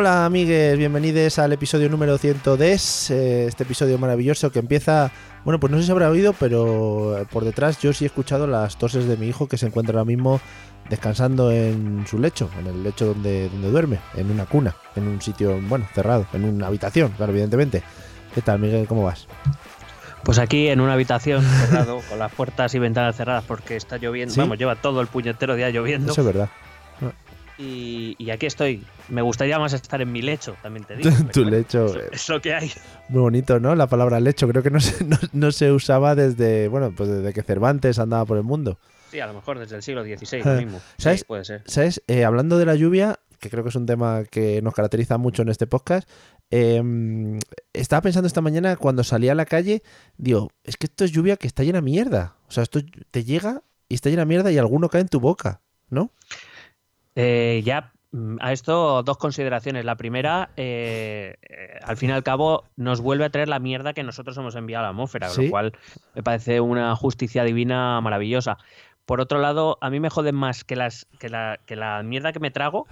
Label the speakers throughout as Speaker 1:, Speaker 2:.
Speaker 1: Hola amigues, bienvenidos al episodio número 110, eh, este episodio maravilloso que empieza, bueno pues no sé si habrá oído, pero eh, por detrás yo sí he escuchado las toses de mi hijo que se encuentra ahora mismo descansando en su lecho, en el lecho donde, donde duerme, en una cuna, en un sitio, bueno, cerrado, en una habitación, claro, evidentemente. ¿Qué tal Miguel, cómo vas?
Speaker 2: Pues aquí en una habitación cerrado, con las puertas y ventanas cerradas porque está lloviendo,
Speaker 1: ¿Sí?
Speaker 2: vamos, lleva todo el puñetero día lloviendo.
Speaker 1: Eso es verdad.
Speaker 2: Y, y aquí estoy. Me gustaría más estar en mi lecho, también te digo.
Speaker 1: tu lecho,
Speaker 2: es-
Speaker 1: eh,
Speaker 2: Es lo que hay.
Speaker 1: muy bonito, ¿no? La palabra lecho, creo que no se, no, no se usaba desde, bueno, pues desde que Cervantes andaba por el mundo.
Speaker 2: Sí, a lo mejor desde el siglo XVI lo mismo.
Speaker 1: ¿sabes?
Speaker 2: Sí, puede ser.
Speaker 1: ¿Sabes? Eh, hablando de la lluvia, que creo que es un tema que nos caracteriza mucho en este podcast, eh, estaba pensando esta mañana cuando salí a la calle, digo, es que esto es lluvia que está llena de mierda. O sea, esto te llega y está llena de mierda y alguno cae en tu boca, ¿no?
Speaker 2: Eh, ya mm, a esto dos consideraciones. La primera, eh, eh, al fin y al cabo, nos vuelve a traer la mierda que nosotros hemos enviado a la atmósfera,
Speaker 1: Sí.
Speaker 2: lo cual me parece una justicia divina maravillosa. Por otro lado, a mí me jode más que, las, que, la, que la mierda que me trago,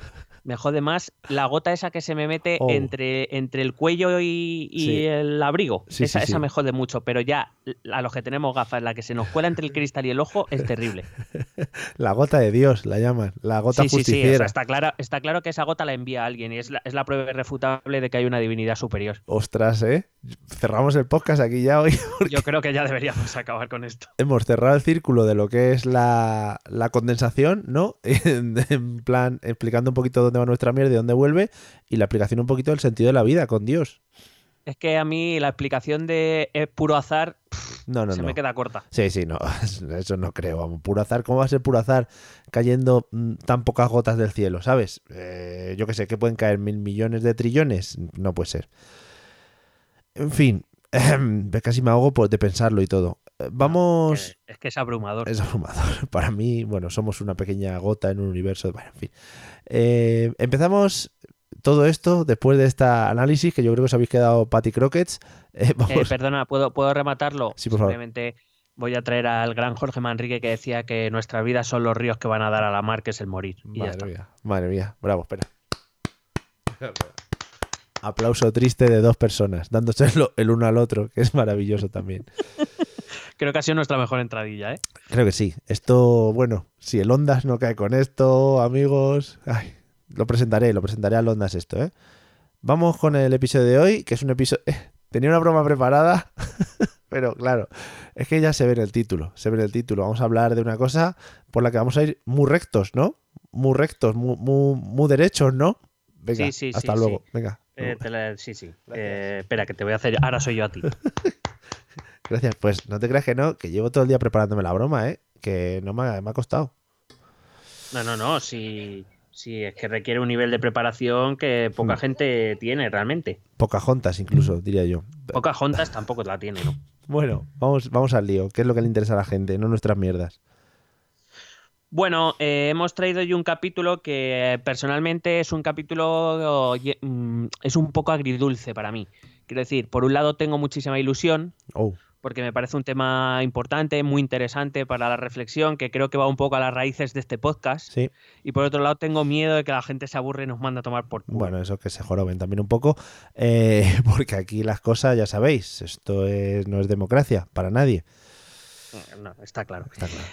Speaker 2: me jode más la gota esa que se me mete
Speaker 1: Oh.
Speaker 2: entre, entre el cuello y, y
Speaker 1: Sí.
Speaker 2: el abrigo.
Speaker 1: Sí,
Speaker 2: esa,
Speaker 1: sí,
Speaker 2: esa me jode mucho, pero ya a los que tenemos gafas, la que se nos cuela entre el cristal y el ojo es terrible.
Speaker 1: La gota de Dios, la llaman, la gota
Speaker 2: sí. o sea,
Speaker 1: justiciera.
Speaker 2: está, claro, está claro que esa gota la envía alguien y es la, es la prueba irrefutable de que hay una divinidad superior.
Speaker 1: Ostras, ¿eh? Cerramos el podcast aquí ya hoy.
Speaker 2: Yo creo que ya deberíamos acabar con esto.
Speaker 1: Hemos cerrado el círculo de lo que es la, la condensación, ¿no? En, en plan, explicando un poquito dónde va nuestra mierda y dónde vuelve, y la explicación un poquito del sentido de la vida con Dios.
Speaker 2: Es que a mí la explicación de es puro azar
Speaker 1: No, no,
Speaker 2: se
Speaker 1: no.
Speaker 2: me queda corta.
Speaker 1: Sí, sí, no, eso no creo. Vamos, puro azar. ¿Cómo va a ser puro azar cayendo mm, tan pocas gotas del cielo, ¿sabes? Eh, yo que sé, que pueden caer mil millones de trillones. No puede ser. En fin, casi me ahogo por- de pensarlo y todo. Eh, Vamos.
Speaker 2: Es que es abrumador.
Speaker 1: Es abrumador. Para mí, bueno, somos una pequeña gota en un universo. Bueno, en fin. Eh, empezamos todo esto después de este análisis que yo creo que os habéis quedado Patty Crockets. Eh,
Speaker 2: Eh, perdona, ¿puedo, ¿puedo rematarlo?
Speaker 1: Sí, por favor.
Speaker 2: Simplemente voy a traer al gran Jorge Manrique que decía que nuestras vidas son los ríos que van a dar a la mar, que es el morir. Y
Speaker 1: Madre mía, madre mía. Bravo, espera. Aplauso triste de dos personas, dándose el uno al otro, que es maravilloso también.
Speaker 2: Creo que ha sido nuestra mejor entradilla, ¿eh?
Speaker 1: Creo que sí. Esto, bueno, si el Ondas no cae con esto, amigos. Ay, lo presentaré, lo presentaré al Ondas esto, ¿eh? Vamos con el episodio de hoy, que es un episodio. tenía una broma preparada, pero claro, es que ya se ve en el título. Se ve en el título. Vamos a hablar de una cosa por la que vamos a ir muy rectos, ¿no? Muy rectos, muy, muy, muy derechos, ¿no? Venga,
Speaker 2: Sí, sí,
Speaker 1: hasta
Speaker 2: sí,
Speaker 1: luego.
Speaker 2: sí.
Speaker 1: Venga.
Speaker 2: Eh, te la- sí, sí. Eh, espera, que te voy a hacer. Ahora soy yo a ti.
Speaker 1: Gracias. Pues no te creas que no, que llevo todo el día preparándome la broma, ¿eh? Que no me ha, me ha costado.
Speaker 2: No, no, no. Si, si es que requiere un nivel de preparación que poca
Speaker 1: Mm.
Speaker 2: gente tiene realmente.
Speaker 1: Pocahontas incluso, diría yo.
Speaker 2: Pocas juntas tampoco la tiene, ¿no?
Speaker 1: Bueno, vamos, vamos al lío. ¿Qué es lo que le interesa a la gente? No nuestras mierdas.
Speaker 2: Bueno, eh, hemos traído hoy un capítulo que eh, personalmente es un capítulo mm, es un poco agridulce para mí. Quiero decir, por un lado tengo muchísima ilusión
Speaker 1: Oh,
Speaker 2: porque me parece un tema importante, muy interesante para la reflexión, que creo que va un poco a las raíces de este podcast.
Speaker 1: sí.
Speaker 2: Y por otro lado tengo miedo de que la gente se aburre y nos manda a tomar por.
Speaker 1: Bueno, eso que se joroben también un poco. eh, porque aquí las cosas, ya sabéis, esto es, no es democracia para nadie.
Speaker 2: No, está claro.
Speaker 1: Está claro.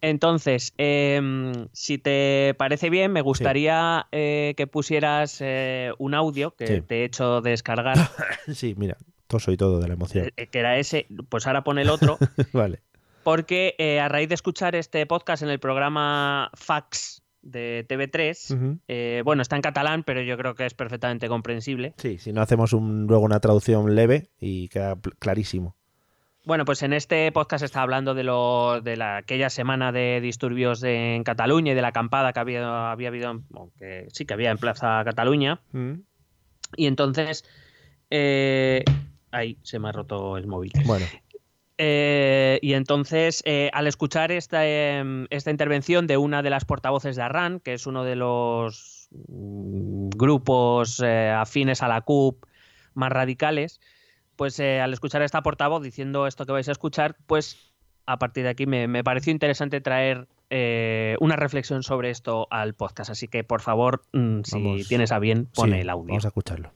Speaker 2: Entonces, em, si te parece bien, me gustaría eh, que pusieras eh, un audio que
Speaker 1: Sí.
Speaker 2: te he hecho descargar,
Speaker 1: Sí, mira, toso y todo de la emoción.
Speaker 2: eh, que era ese, pues ahora pon el otro,
Speaker 1: vale.
Speaker 2: porque eh, a raíz de escuchar este podcast en el programa Fax de TV3,
Speaker 1: Ujú.
Speaker 2: eh, bueno, está en catalán, pero yo creo que es perfectamente comprensible.
Speaker 1: Sí, si no hacemos un, luego una traducción leve y queda clarísimo.
Speaker 2: Bueno, pues en este podcast está hablando de, lo, de la, aquella semana de disturbios en Cataluña y de la acampada que había, había habido, que sí que había en Plaza Cataluña.
Speaker 1: Mm.
Speaker 2: Y entonces, eh, ahí se me ha roto el móvil.
Speaker 1: Bueno,
Speaker 2: Eh, y entonces, eh, al escuchar esta, em, esta intervención de una de las portavoces de Arran, que es uno de los mm, grupos eh, afines a la CUP más radicales, pues al escuchar a esta portavoz diciendo esto que vais a escuchar, pues a partir de aquí me, me pareció interesante traer una reflexión sobre esto al podcast. Así que, por favor, mm, si
Speaker 1: Vamos.
Speaker 2: tienes a bien, pon
Speaker 1: sí,
Speaker 2: el audio.
Speaker 1: Vamos a escucharlo.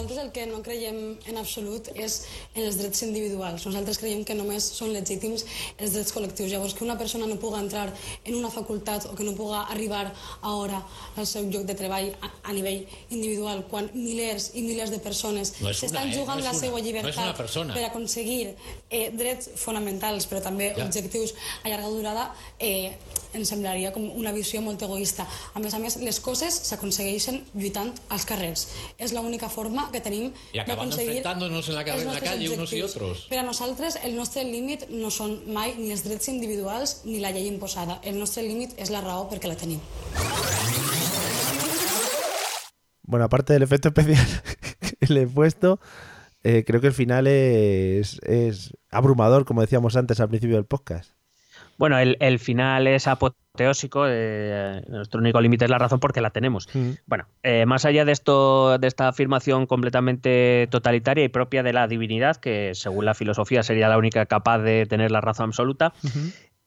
Speaker 3: Nosaltres el que no creiem en absolut és en els drets individuals. Nosaltres creiem que només són legítims els drets col·lectius. Llavors, que una persona no puga entrar en una facultat o que no puga arribar a hora al seu lloc de treball a, a nivell individual, quan milers i milers de persones
Speaker 4: No
Speaker 3: s'estan
Speaker 4: eh?
Speaker 3: jugant
Speaker 4: No
Speaker 3: la
Speaker 4: una,
Speaker 3: seva
Speaker 4: no
Speaker 3: llibertat
Speaker 4: persona.
Speaker 3: per aconseguir eh, drets fonamentals, però també
Speaker 4: Ja.
Speaker 3: objectius a llarga durada, eh, ens semblaria com una visió molt egoista. A més a més, les coses s'aconsegueixen lluitant als carrers. És l'única forma que tenim
Speaker 4: Y acabando
Speaker 3: d'aconseguir
Speaker 4: enfrentándonos en la, en la calle unos y
Speaker 3: objectius.
Speaker 4: otros.
Speaker 3: Per a nosaltres, el nostre límit no són mai ni els drets individuals ni la llei imposada. El nostre límit és la raó perquè la tenim.
Speaker 1: Bueno, aparte del efecto especial que le he puesto, eh, creo que el final es, es abrumador, como decíamos antes al principio del podcast.
Speaker 2: Bueno, el, el final es apoteósico. Eh, nuestro único límite es la razón porque la tenemos.
Speaker 1: Mm.
Speaker 2: Bueno, eh, más allá de esto, de esta afirmación completamente totalitaria y propia de la divinidad, que según la filosofía sería la única capaz de tener la razón absoluta,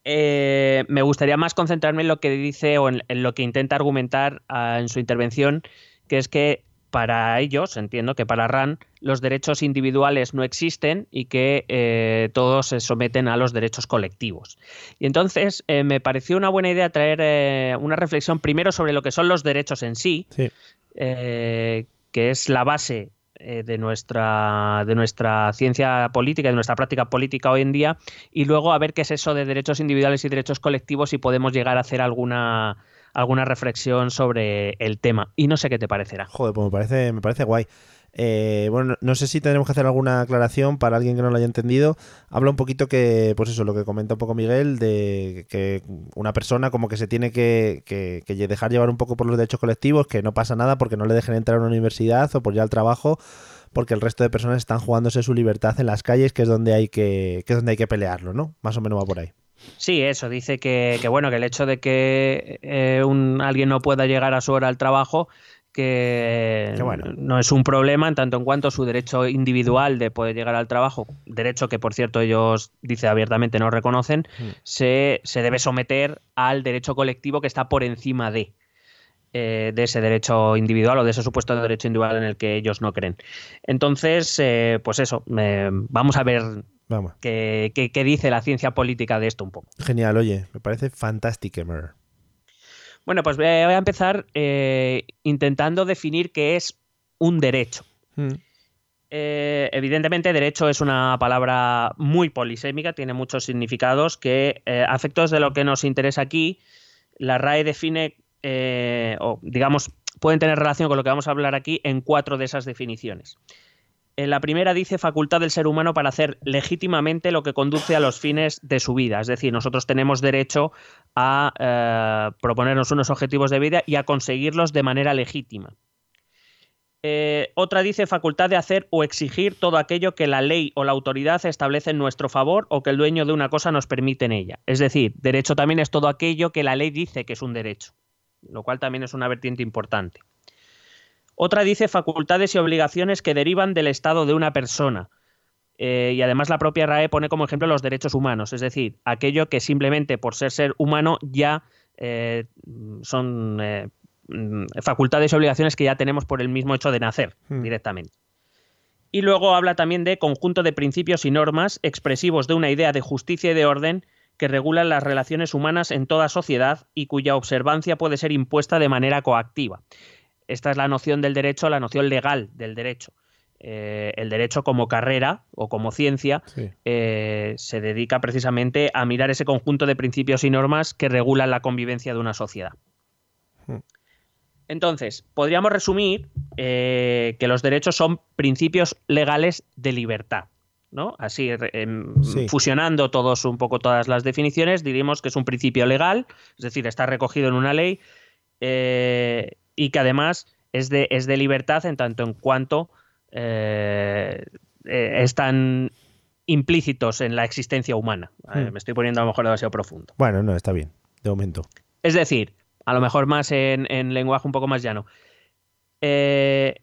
Speaker 2: eh, me gustaría más concentrarme en lo que dice o en, en lo que intenta argumentar ah, en su intervención, que es que para ellos, entiendo que para RAN, los derechos individuales no existen y que eh, todos se someten a los derechos colectivos. Y entonces eh, me pareció una buena idea traer eh, una reflexión primero sobre lo que son los derechos en sí,
Speaker 1: Sí.
Speaker 2: eh, que es la base de, nuestra, de nuestra ciencia política, de nuestra práctica política hoy en día, y luego a ver qué es eso de derechos individuales y derechos colectivos y podemos llegar a hacer alguna, alguna reflexión sobre el tema. Y no sé qué te parecerá.
Speaker 1: Joder, pues me parece, me parece guay. Eh, bueno, no- sé si tenemos que hacer alguna aclaración para alguien que no lo haya entendido. Habla un poquito que, pues eso, lo que comenta un poco Miguel, de que una persona como que se tiene que, que- que dejar llevar un poco por los derechos colectivos, que no pasa nada porque no le dejen entrar a una universidad o por ir al trabajo, porque el resto de personas están jugándose su libertad en las calles, que es donde hay que, que es donde hay que pelearlo, ¿no? Más o menos va por ahí.
Speaker 2: Sí, eso, dice que, que, bueno, que el hecho de que eh, un, alguien no pueda llegar a su hora al trabajo, que
Speaker 1: Que bueno.
Speaker 2: no es un problema en tanto en cuanto su derecho individual de poder llegar al trabajo, derecho que por cierto ellos, dice abiertamente, no reconocen, se, se debe someter al derecho colectivo que está por encima de, eh, de ese derecho individual o de ese supuesto derecho individual en el que ellos no creen. Entonces, eh, pues eso, eh, vamos a ver
Speaker 1: Vamos.
Speaker 2: qué, qué- qué dice la ciencia política de esto un poco.
Speaker 1: Genial, oye, me parece fantástico, Emer.
Speaker 2: Bueno, pues voy a empezar eh, intentando definir qué es un derecho.
Speaker 1: Mm.
Speaker 2: Eh, evidentemente, derecho es una palabra muy polisémica, tiene muchos significados que, eh, a efectos de lo que nos interesa aquí, la RAE define, eh, o digamos, pueden tener relación con lo que vamos a hablar aquí en cuatro de esas definiciones. En la primera dice facultad del ser humano para hacer legítimamente lo que conduce a los fines de su vida. Es decir, nosotros tenemos derecho a eh, proponernos unos objetivos de vida y a conseguirlos de manera legítima. Eh, otra dice facultad de hacer o exigir todo aquello que la ley o la autoridad establece en nuestro favor o que el dueño de una cosa nos permite en ella. Es decir, derecho también es todo aquello que la ley dice que es un derecho, lo cual también es una vertiente importante. Otra dice facultades y obligaciones que derivan del estado de una persona. Eh, y además la propia RAE pone como ejemplo los derechos humanos, es decir, aquello que simplemente por ser ser humano ya eh, son eh, facultades y obligaciones que ya tenemos por el mismo hecho de nacer
Speaker 1: Hmm.
Speaker 2: directamente. Y luego habla también de conjunto de principios y normas expresivos de una idea de justicia y de orden que regulan las relaciones humanas en toda sociedad y cuya observancia puede ser impuesta de manera coactiva. Esta es la noción del derecho, la noción legal del derecho. Eh, el derecho como carrera o como ciencia
Speaker 1: Sí.
Speaker 2: eh, se dedica precisamente a mirar ese conjunto de principios y normas que regulan la convivencia de una sociedad.
Speaker 1: Hmm.
Speaker 2: Entonces, podríamos resumir eh, que los derechos son principios legales de libertad. ¿no? Así, em,
Speaker 1: Sí.
Speaker 2: fusionando todos un poco todas las definiciones, diríamos que es un principio legal, es decir, está recogido en una ley eh, y que además es de, es de libertad en tanto en cuanto eh, eh, están implícitos en la existencia humana.
Speaker 1: Hmm.
Speaker 2: me estoy poniendo a lo mejor demasiado profundo.
Speaker 1: Bueno, no, está bien, de momento.
Speaker 2: Es decir, a lo mejor más en, en lenguaje un poco más llano. Eh,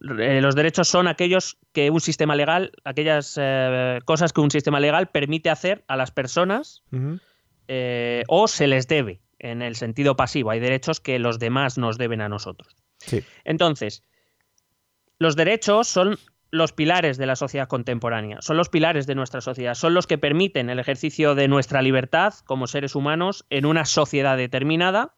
Speaker 2: los derechos son aquellos que un sistema legal, aquellas eh, cosas que un sistema legal permite hacer a las personas eh, o se les debe en el sentido pasivo. Hay derechos que los demás nos deben a nosotros.
Speaker 1: Sí.
Speaker 2: Entonces, los derechos son los pilares de la sociedad contemporánea, son los pilares de nuestra sociedad, son los que permiten el ejercicio de nuestra libertad como seres humanos en una sociedad determinada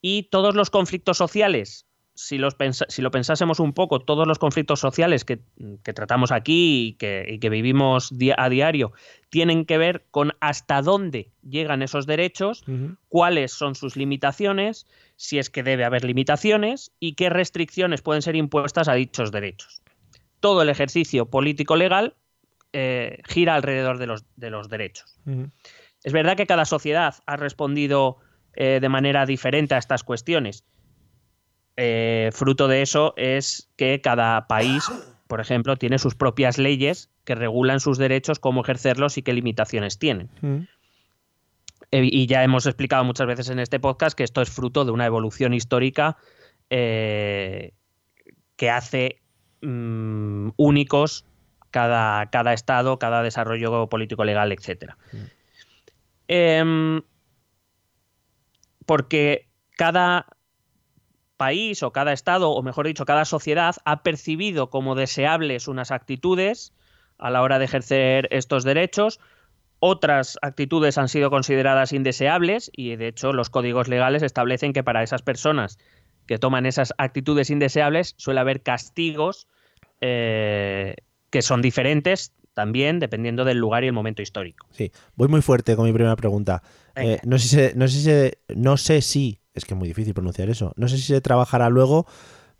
Speaker 2: y todos los conflictos sociales, si, los si lo pensásemos un poco, todos los conflictos sociales que, que tratamos aquí y que, y que vivimos di- a diario tienen que ver con hasta dónde llegan esos derechos, cuáles son sus limitaciones, si es que debe haber limitaciones y qué restricciones pueden ser impuestas a dichos derechos. Todo el ejercicio político-legal eh, gira alrededor de los, de los derechos. Es verdad que cada sociedad ha respondido eh, de manera diferente a estas cuestiones. Eh, fruto de eso es que cada país, por ejemplo, tiene sus propias leyes que regulan sus derechos, cómo ejercerlos y qué limitaciones tienen.
Speaker 1: Ujú.
Speaker 2: Eh, y ya hemos explicado muchas veces en este podcast que esto es fruto de una evolución histórica eh, que hace mm, únicos cada, cada estado, cada desarrollo político, legal, etc. porque cada país o cada estado, o mejor dicho, cada sociedad ha percibido como deseables unas actitudes a la hora de ejercer estos derechos, otras actitudes han sido consideradas indeseables y de hecho los códigos legales establecen que para esas personas que toman esas actitudes indeseables suele haber castigos eh, que son diferentes también dependiendo del lugar y el momento histórico.
Speaker 1: Sí, voy muy fuerte con mi primera pregunta. Eh, no, sé no sé no sé si, es que es muy difícil pronunciar eso, no sé si se trabajará luego,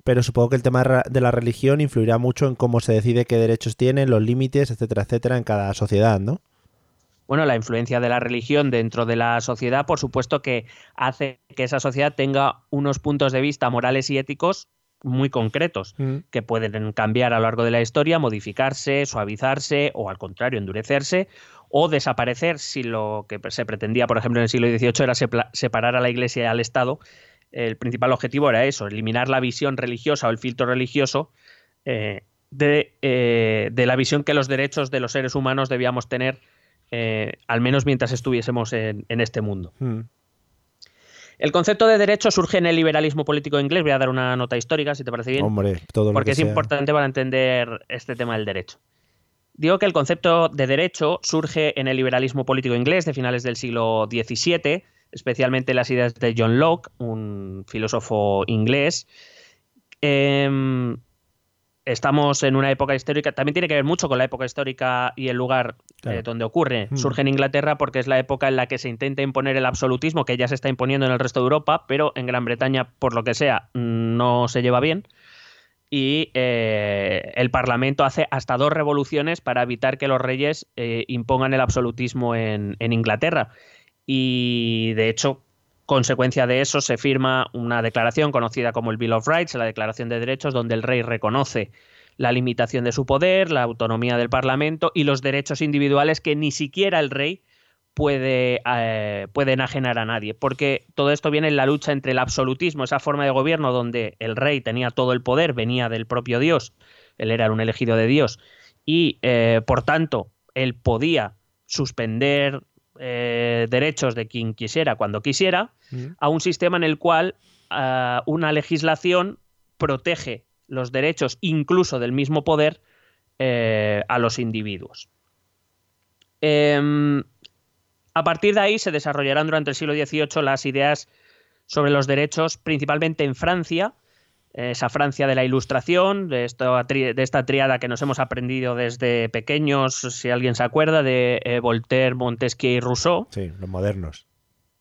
Speaker 1: pero supongo que el tema de la religión influirá mucho en cómo se decide qué derechos tienen, los límites, etcétera, etcétera, en cada sociedad, ¿no?
Speaker 2: Bueno, la influencia de la religión dentro de la sociedad, por supuesto que hace que esa sociedad tenga unos puntos de vista morales y éticos muy concretos, que pueden cambiar a lo largo de la historia, modificarse, suavizarse o al contrario, endurecerse o desaparecer si lo que se pretendía, por ejemplo, en el siglo XVIII era separar a la Iglesia y al Estado. El principal objetivo era eso, eliminar la visión religiosa o el filtro religioso eh, de, eh, de la visión que los derechos de los seres humanos debíamos tener, eh, al menos mientras estuviésemos en- en este mundo.
Speaker 1: Mm.
Speaker 2: El concepto de derecho surge en el liberalismo político inglés. Voy a dar una nota histórica, si te parece bien.
Speaker 1: Hombre, todo lo
Speaker 2: porque
Speaker 1: que
Speaker 2: es
Speaker 1: sea.
Speaker 2: importante para entender este tema del derecho. Digo que el concepto de derecho surge en el liberalismo político inglés de finales del siglo XVII, especialmente las ideas de John Locke, un filósofo inglés. Em, estamos en una época histórica, también tiene que ver mucho con la época histórica y el lugar
Speaker 1: Claro.
Speaker 2: eh, donde ocurre.
Speaker 1: Mm.
Speaker 2: Surge en Inglaterra porque es la época en la que se intenta imponer el absolutismo, que ya se está imponiendo en el resto de Europa, pero en Gran Bretaña, por lo que sea, no se lleva bien. Y eh, el Parlamento hace hasta dos revoluciones para evitar que los reyes eh, impongan el absolutismo en, en Inglaterra. Y de hecho, consecuencia de eso, se firma una declaración conocida como el Bill of Rights, la Declaración de Derechos, donde el rey reconoce la limitación de su poder, la autonomía del Parlamento y los derechos individuales que ni siquiera el rey puede, eh, puede enajenar a nadie. Porque todo esto viene en la lucha entre el absolutismo, esa forma de gobierno donde el rey tenía todo el poder, venía del propio Dios, él era un elegido de Dios, y eh, por tanto él podía suspender eh, derechos de quien quisiera cuando quisiera,
Speaker 1: Mm.
Speaker 2: a un sistema en el cual ah, una legislación protege los derechos incluso del mismo poder eh, a los individuos. Em, a partir de ahí se desarrollarán durante el siglo XVIII las ideas sobre los derechos, principalmente en Francia, esa Francia de la Ilustración, de esta, de esta triada que nos hemos aprendido desde pequeños, si alguien se acuerda, de eh, Voltaire, Montesquieu y Rousseau.
Speaker 1: Sí, los modernos.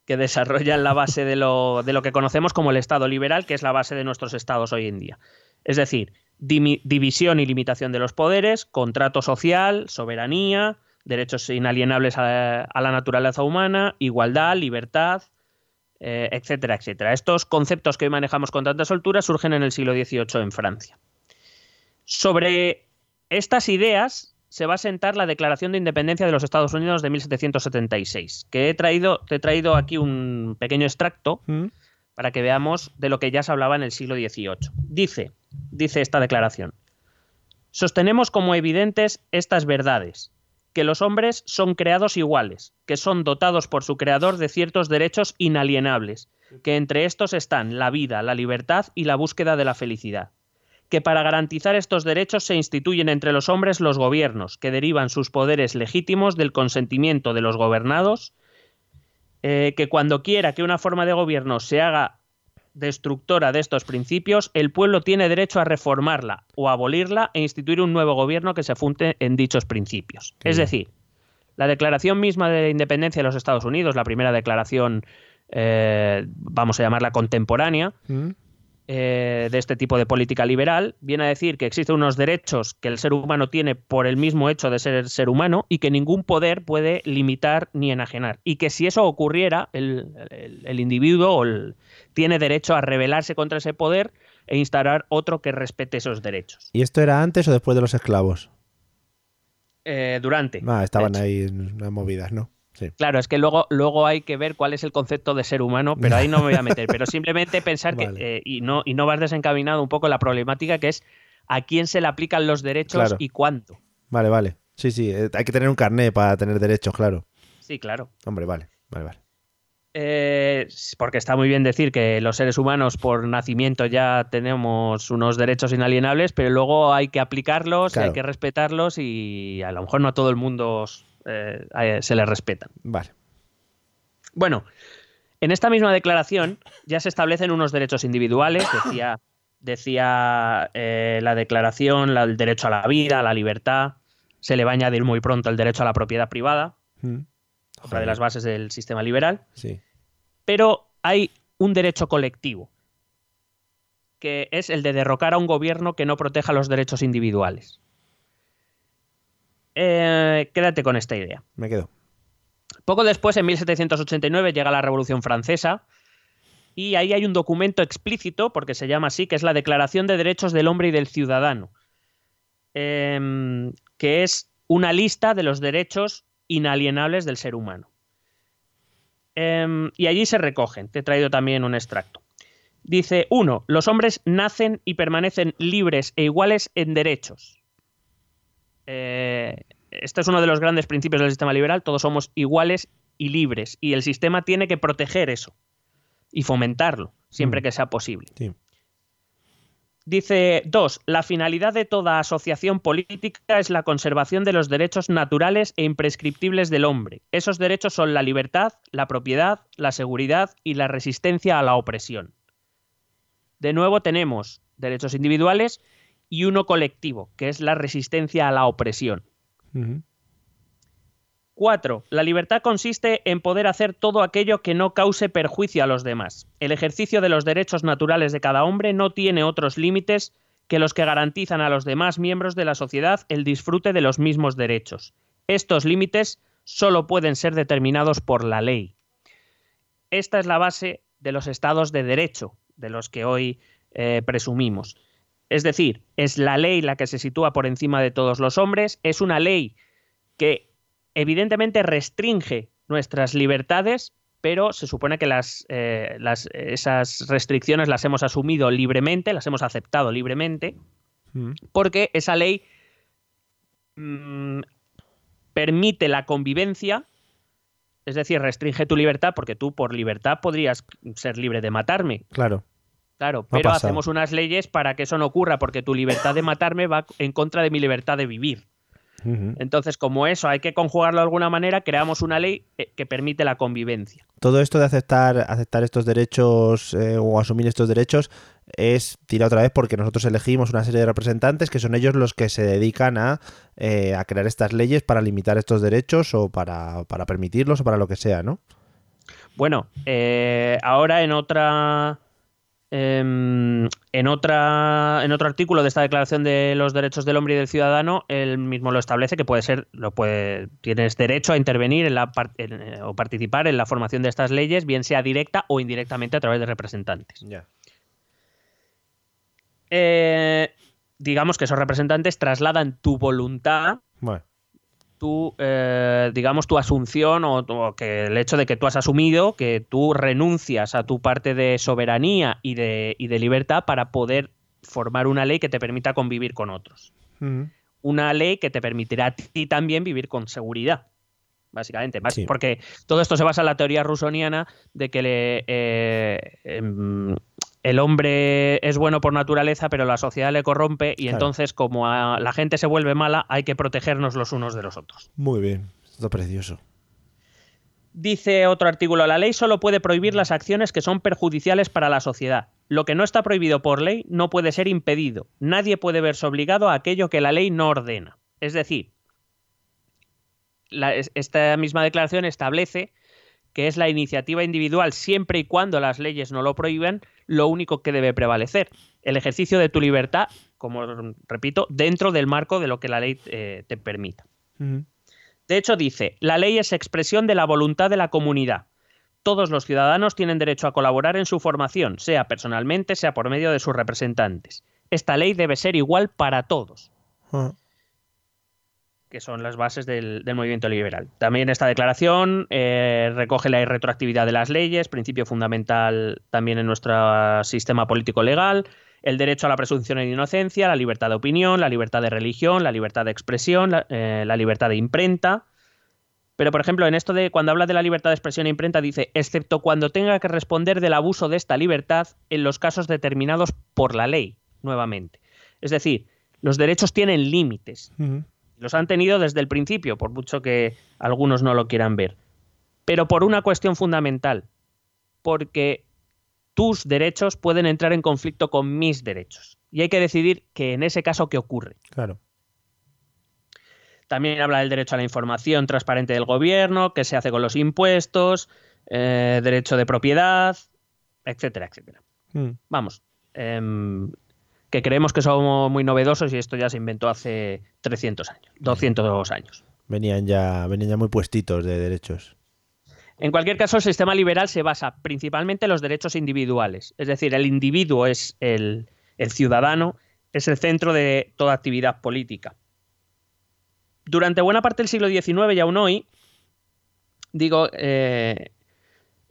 Speaker 2: Que desarrollan la base de lo, de lo que conocemos como el Estado liberal, que es la base de nuestros estados hoy en día. Es decir, división y limitación de los poderes, contrato social, soberanía, derechos inalienables a, la naturaleza humana, igualdad, libertad, eh, etcétera, etcétera. Estos conceptos que hoy manejamos con tanta soltura surgen en el siglo XVIII en Francia. Sobre estas ideas se va a sentar la Declaración de Independencia de los Estados Unidos de 1776, que he traído, te he traído aquí un pequeño extracto
Speaker 1: ¿Mm?
Speaker 2: para que veamos de lo que ya se hablaba en el siglo XVIII. Dice, dice esta declaración, sostenemos como evidentes estas verdades que los hombres son creados iguales, que son dotados por su creador de ciertos derechos inalienables, que entre estos están la vida, la libertad y la búsqueda de la felicidad, que para garantizar estos derechos se instituyen entre los hombres los gobiernos, que derivan sus poderes legítimos del consentimiento de los gobernados, eh, que cuando quiera que una forma de gobierno se haga destructora de estos principios, el pueblo tiene derecho a reformarla o abolirla e instituir un nuevo gobierno que se funde en dichos principios. Es decir, la declaración misma de independencia de los Estados Unidos, la primera declaración, eh, vamos a llamarla contemporánea,
Speaker 1: ¿Mm?
Speaker 2: Eh, de este tipo de política liberal, viene a decir que existen unos derechos que el ser humano tiene por el mismo hecho de ser ser humano y que ningún poder puede limitar ni enajenar. Y que si eso ocurriera, el, el- el individuo el- tiene derecho a rebelarse contra ese poder e instaurar otro que respete esos derechos.
Speaker 1: ¿Y esto era antes o después de los esclavos?
Speaker 2: Eh, durante.
Speaker 1: Ah, estaban ahí en unas movidas, ¿no? Sí.
Speaker 2: Claro, es que luego, luego hay que ver cuál es el concepto de ser humano, pero ahí no me voy a meter. Pero simplemente pensar
Speaker 1: Vale.
Speaker 2: que, eh, y, no, y no vas desencaminado un poco la problemática que es a quién se le aplican los derechos
Speaker 1: Claro.
Speaker 2: y cuándo.
Speaker 1: Vale, vale. Sí, sí, eh, hay que tener un carné para tener derechos, claro.
Speaker 2: Sí, claro.
Speaker 1: Hombre, vale, vale, vale.
Speaker 2: Eh, porque está muy bien decir que los seres humanos por nacimiento ya tenemos unos derechos inalienables, pero luego hay que aplicarlos,
Speaker 1: Claro.
Speaker 2: hay que respetarlos y a lo mejor no a todo el mundo eh, se les respetan.
Speaker 1: Vale.
Speaker 2: Bueno, en esta misma declaración ya se establecen unos derechos individuales, decía, decía eh, la declaración, la- el derecho a la vida, a la libertad, se le va a añadir muy pronto el derecho a la propiedad privada,
Speaker 1: Mm.
Speaker 2: otra de las bases del sistema liberal,
Speaker 1: Sí.
Speaker 2: pero hay un derecho colectivo, que es el de derrocar a un gobierno que no proteja los derechos individuales. Eh, quédate con esta idea.
Speaker 1: Me quedo.
Speaker 2: Poco después, en 1789, llega la Revolución Francesa y ahí hay un documento explícito, porque se llama así, que es la Declaración de Derechos del Hombre y del Ciudadano, em, que es una lista de los derechos inalienables del ser humano. Em, y allí se recogen, te he traído también un extracto. Dice, uno, los hombres nacen y permanecen libres e iguales en derechos. Eh, este es uno de los grandes principios del sistema liberal, todos somos iguales y libres, y el sistema tiene que proteger eso y fomentarlo siempre
Speaker 1: Mm.
Speaker 2: que sea posible.
Speaker 1: Sí.
Speaker 2: Dice, dos, la finalidad de toda asociación política es la conservación de los derechos naturales e imprescriptibles del hombre. Esos derechos son la libertad, la propiedad, la seguridad y la resistencia a la opresión. De nuevo tenemos derechos individuales y uno colectivo, que es la resistencia a la opresión. 4. La libertad consiste en poder hacer todo aquello que no cause perjuicio a los demás. El ejercicio de los derechos naturales de cada hombre no tiene otros límites que los que garantizan a los demás miembros de la sociedad el disfrute de los mismos derechos. Estos límites solo pueden ser determinados por la ley. Esta es la base de los estados de derecho de los que hoy eh, presumimos. Es decir, es la ley la que se sitúa por encima de todos los hombres, es una ley que evidentemente restringe nuestras libertades, pero se supone que las, eh, las- esas restricciones las hemos asumido libremente, las hemos aceptado libremente,
Speaker 1: Mm.
Speaker 2: porque esa ley mm, permite la convivencia, es decir, restringe tu libertad, porque tú por libertad podrías ser libre de matarme,
Speaker 1: Claro.
Speaker 2: Claro, pero hacemos unas leyes para que eso no ocurra, porque tu libertad de matarme va en contra de mi libertad de vivir. Entonces, como eso hay que conjugarlo de alguna manera, creamos una ley eh, que permite la convivencia.
Speaker 1: Todo esto de aceptar, aceptar estos derechos eh, o asumir estos derechos es tira otra vez porque nosotros elegimos una serie de representantes que son ellos los que se dedican a, eh, a crear estas leyes para limitar estos derechos o para, para permitirlos o para lo que sea, ¿no?
Speaker 2: Bueno, eh, ahora en otra. Em, en otra en otro artículo de esta declaración de los derechos del hombre y del ciudadano él mismo lo establece que puede ser lo puede tienes derecho a intervenir en la en, eh, o participar en la formación de estas leyes bien sea directa o indirectamente a través de representantes. Eh, digamos que esos representantes trasladan tu voluntad
Speaker 1: Bueno,
Speaker 2: tu, eh, digamos, tu asunción o, o que el hecho de que tú has asumido que tú renuncias a tu parte de soberanía y de, y de libertad para poder formar una ley que te permita convivir con otros.
Speaker 1: ujú.
Speaker 2: Una ley que te permitirá a ti también vivir con seguridad. Básicamente,
Speaker 1: Sí.
Speaker 2: porque todo esto se basa en la teoría rusoniana de que le, eh, em, el hombre es bueno por naturaleza, pero la sociedad le corrompe y
Speaker 1: Claro.
Speaker 2: entonces como a- la gente se vuelve mala, hay que protegernos los unos de los otros.
Speaker 1: muy bien. Esto es precioso.
Speaker 2: Dice otro artículo, la ley solo puede prohibir las acciones que son perjudiciales para la sociedad. Lo que no está prohibido por ley no puede ser impedido. Nadie puede verse obligado a aquello que la ley no ordena. Es decir, la- esta misma declaración establece que es la iniciativa individual siempre y cuando las leyes no lo prohíben, lo único que debe prevalecer. El ejercicio de tu libertad, como repito, dentro del marco de lo que la ley eh, te permita. De hecho, dice, la ley es expresión de la voluntad de la comunidad. Todos los ciudadanos tienen derecho a colaborar en su formación, sea personalmente, sea por medio de sus representantes. Esta ley debe ser igual para todos,
Speaker 1: Ah,
Speaker 2: que son las bases del, movimiento liberal. También esta declaración eh, recoge la irretroactividad de las leyes, principio fundamental también en nuestro sistema político legal, el derecho a la presunción de inocencia, la libertad de opinión, la libertad de religión, la libertad de expresión, la, eh, la libertad de imprenta. Pero, por ejemplo, en esto de cuando habla de la libertad de expresión e imprenta, dice, excepto cuando tenga que responder del abuso de esta libertad en los casos determinados por la ley, nuevamente. Es decir, los derechos tienen límites. Los han tenido desde el principio, por mucho que algunos no lo quieran ver. Pero por una cuestión fundamental, porque tus derechos pueden entrar en conflicto con mis derechos. Y hay que decidir que en ese caso, ¿qué ocurre?
Speaker 1: Claro.
Speaker 2: También habla del derecho a la información transparente del gobierno, qué se hace con los impuestos, eh, derecho de propiedad, etcétera, etcétera.
Speaker 1: Mm.
Speaker 2: Vamos, em, que creemos que somos muy novedosos y esto ya se inventó hace 300 años, 200 años.
Speaker 1: Venían ya, venían ya muy puestitos de derechos.
Speaker 2: En cualquier caso, el sistema liberal se basa principalmente en los derechos individuales. Es decir, el individuo es el, el ciudadano, es el centro de toda actividad política. Durante buena parte del siglo XIX y aún hoy, digo, eh,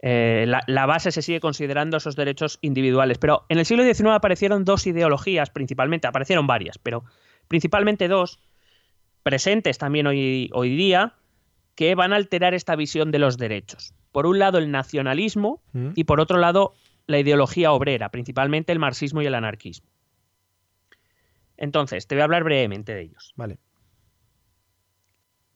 Speaker 2: eh, la, la base se sigue considerando esos derechos individuales. Pero en el siglo XIX aparecieron dos ideologías principalmente, aparecieron varias, pero principalmente dos, presentes también hoy, hoy día, que van a alterar esta visión de los derechos. Por un lado, el nacionalismo
Speaker 1: Mm.
Speaker 2: y por otro lado, la ideología obrera, principalmente el marxismo y el anarquismo. Entonces, te voy a hablar brevemente de ellos.
Speaker 1: Vale.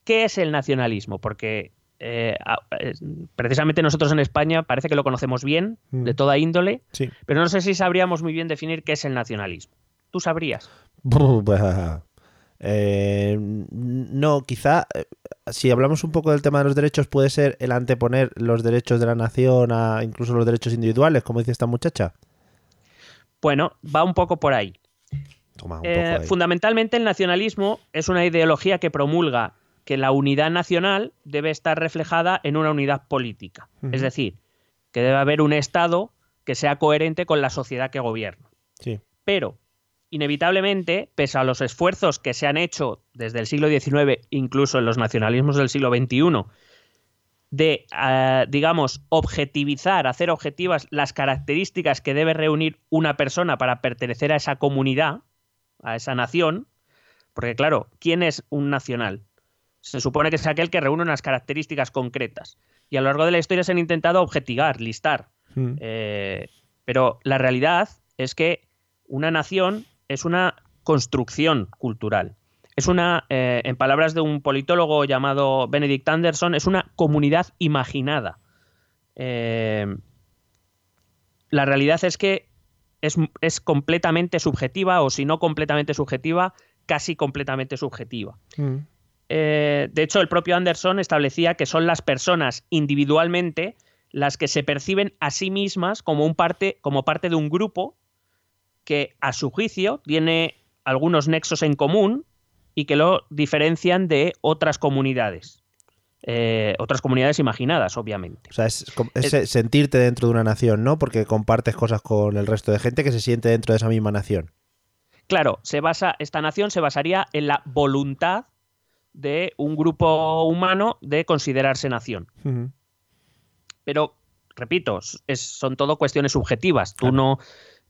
Speaker 2: ¿Qué es el nacionalismo? Porque eh, eh, precisamente nosotros en España parece que lo conocemos bien,
Speaker 1: Mm.
Speaker 2: de toda índole,
Speaker 1: Sí.
Speaker 2: pero no sé si sabríamos muy bien definir qué es el nacionalismo. ¿Tú sabrías?
Speaker 1: Eh, no, quizá si hablamos un poco del tema de los derechos, puede ser el anteponer los derechos de la nación a incluso los derechos individuales, como dice esta muchacha.
Speaker 2: Bueno, va un poco por ahí.
Speaker 1: Toma, un
Speaker 2: Eh,
Speaker 1: poco ahí.
Speaker 2: fundamentalmente el nacionalismo es una ideología que promulga que la unidad nacional debe estar reflejada en una unidad política. Es decir, que debe haber un Estado que sea coherente con la sociedad que gobierna.
Speaker 1: Sí.
Speaker 2: Pero, inevitablemente, pese a los esfuerzos que se han hecho desde el siglo XIX, incluso en los nacionalismos del siglo XXI, de, eh, digamos, objetivizar, hacer objetivas las características que debe reunir una persona para pertenecer a esa comunidad, a esa nación, porque claro, ¿quién es un nacional? Se supone que es aquel que reúne unas características concretas. Y a lo largo de la historia se han intentado objetivar, listar.
Speaker 1: Mm.
Speaker 2: Eh, pero la realidad es que una nación es una construcción cultural. Es una, eh, en palabras de un politólogo llamado Benedict Anderson, es una comunidad imaginada. Eh, la realidad es que es, es, completamente subjetiva, o si no completamente subjetiva, casi completamente subjetiva. Mm. Eh, de hecho, el propio Anderson establecía que son las personas individualmente las que se perciben a sí mismas como, un parte, como parte de un grupo que, a su juicio, tiene algunos nexos en común y que lo diferencian de otras comunidades. Eh, otras comunidades imaginadas, obviamente.
Speaker 1: O sea, es, sentirte dentro de una nación, ¿no? Porque compartes cosas con el resto de gente que se siente dentro de esa misma nación.
Speaker 2: Claro, se basa, esta nación se basaría en la voluntad de un grupo humano de considerarse nación. Pero, repito, son todo cuestiones subjetivas. Tú no.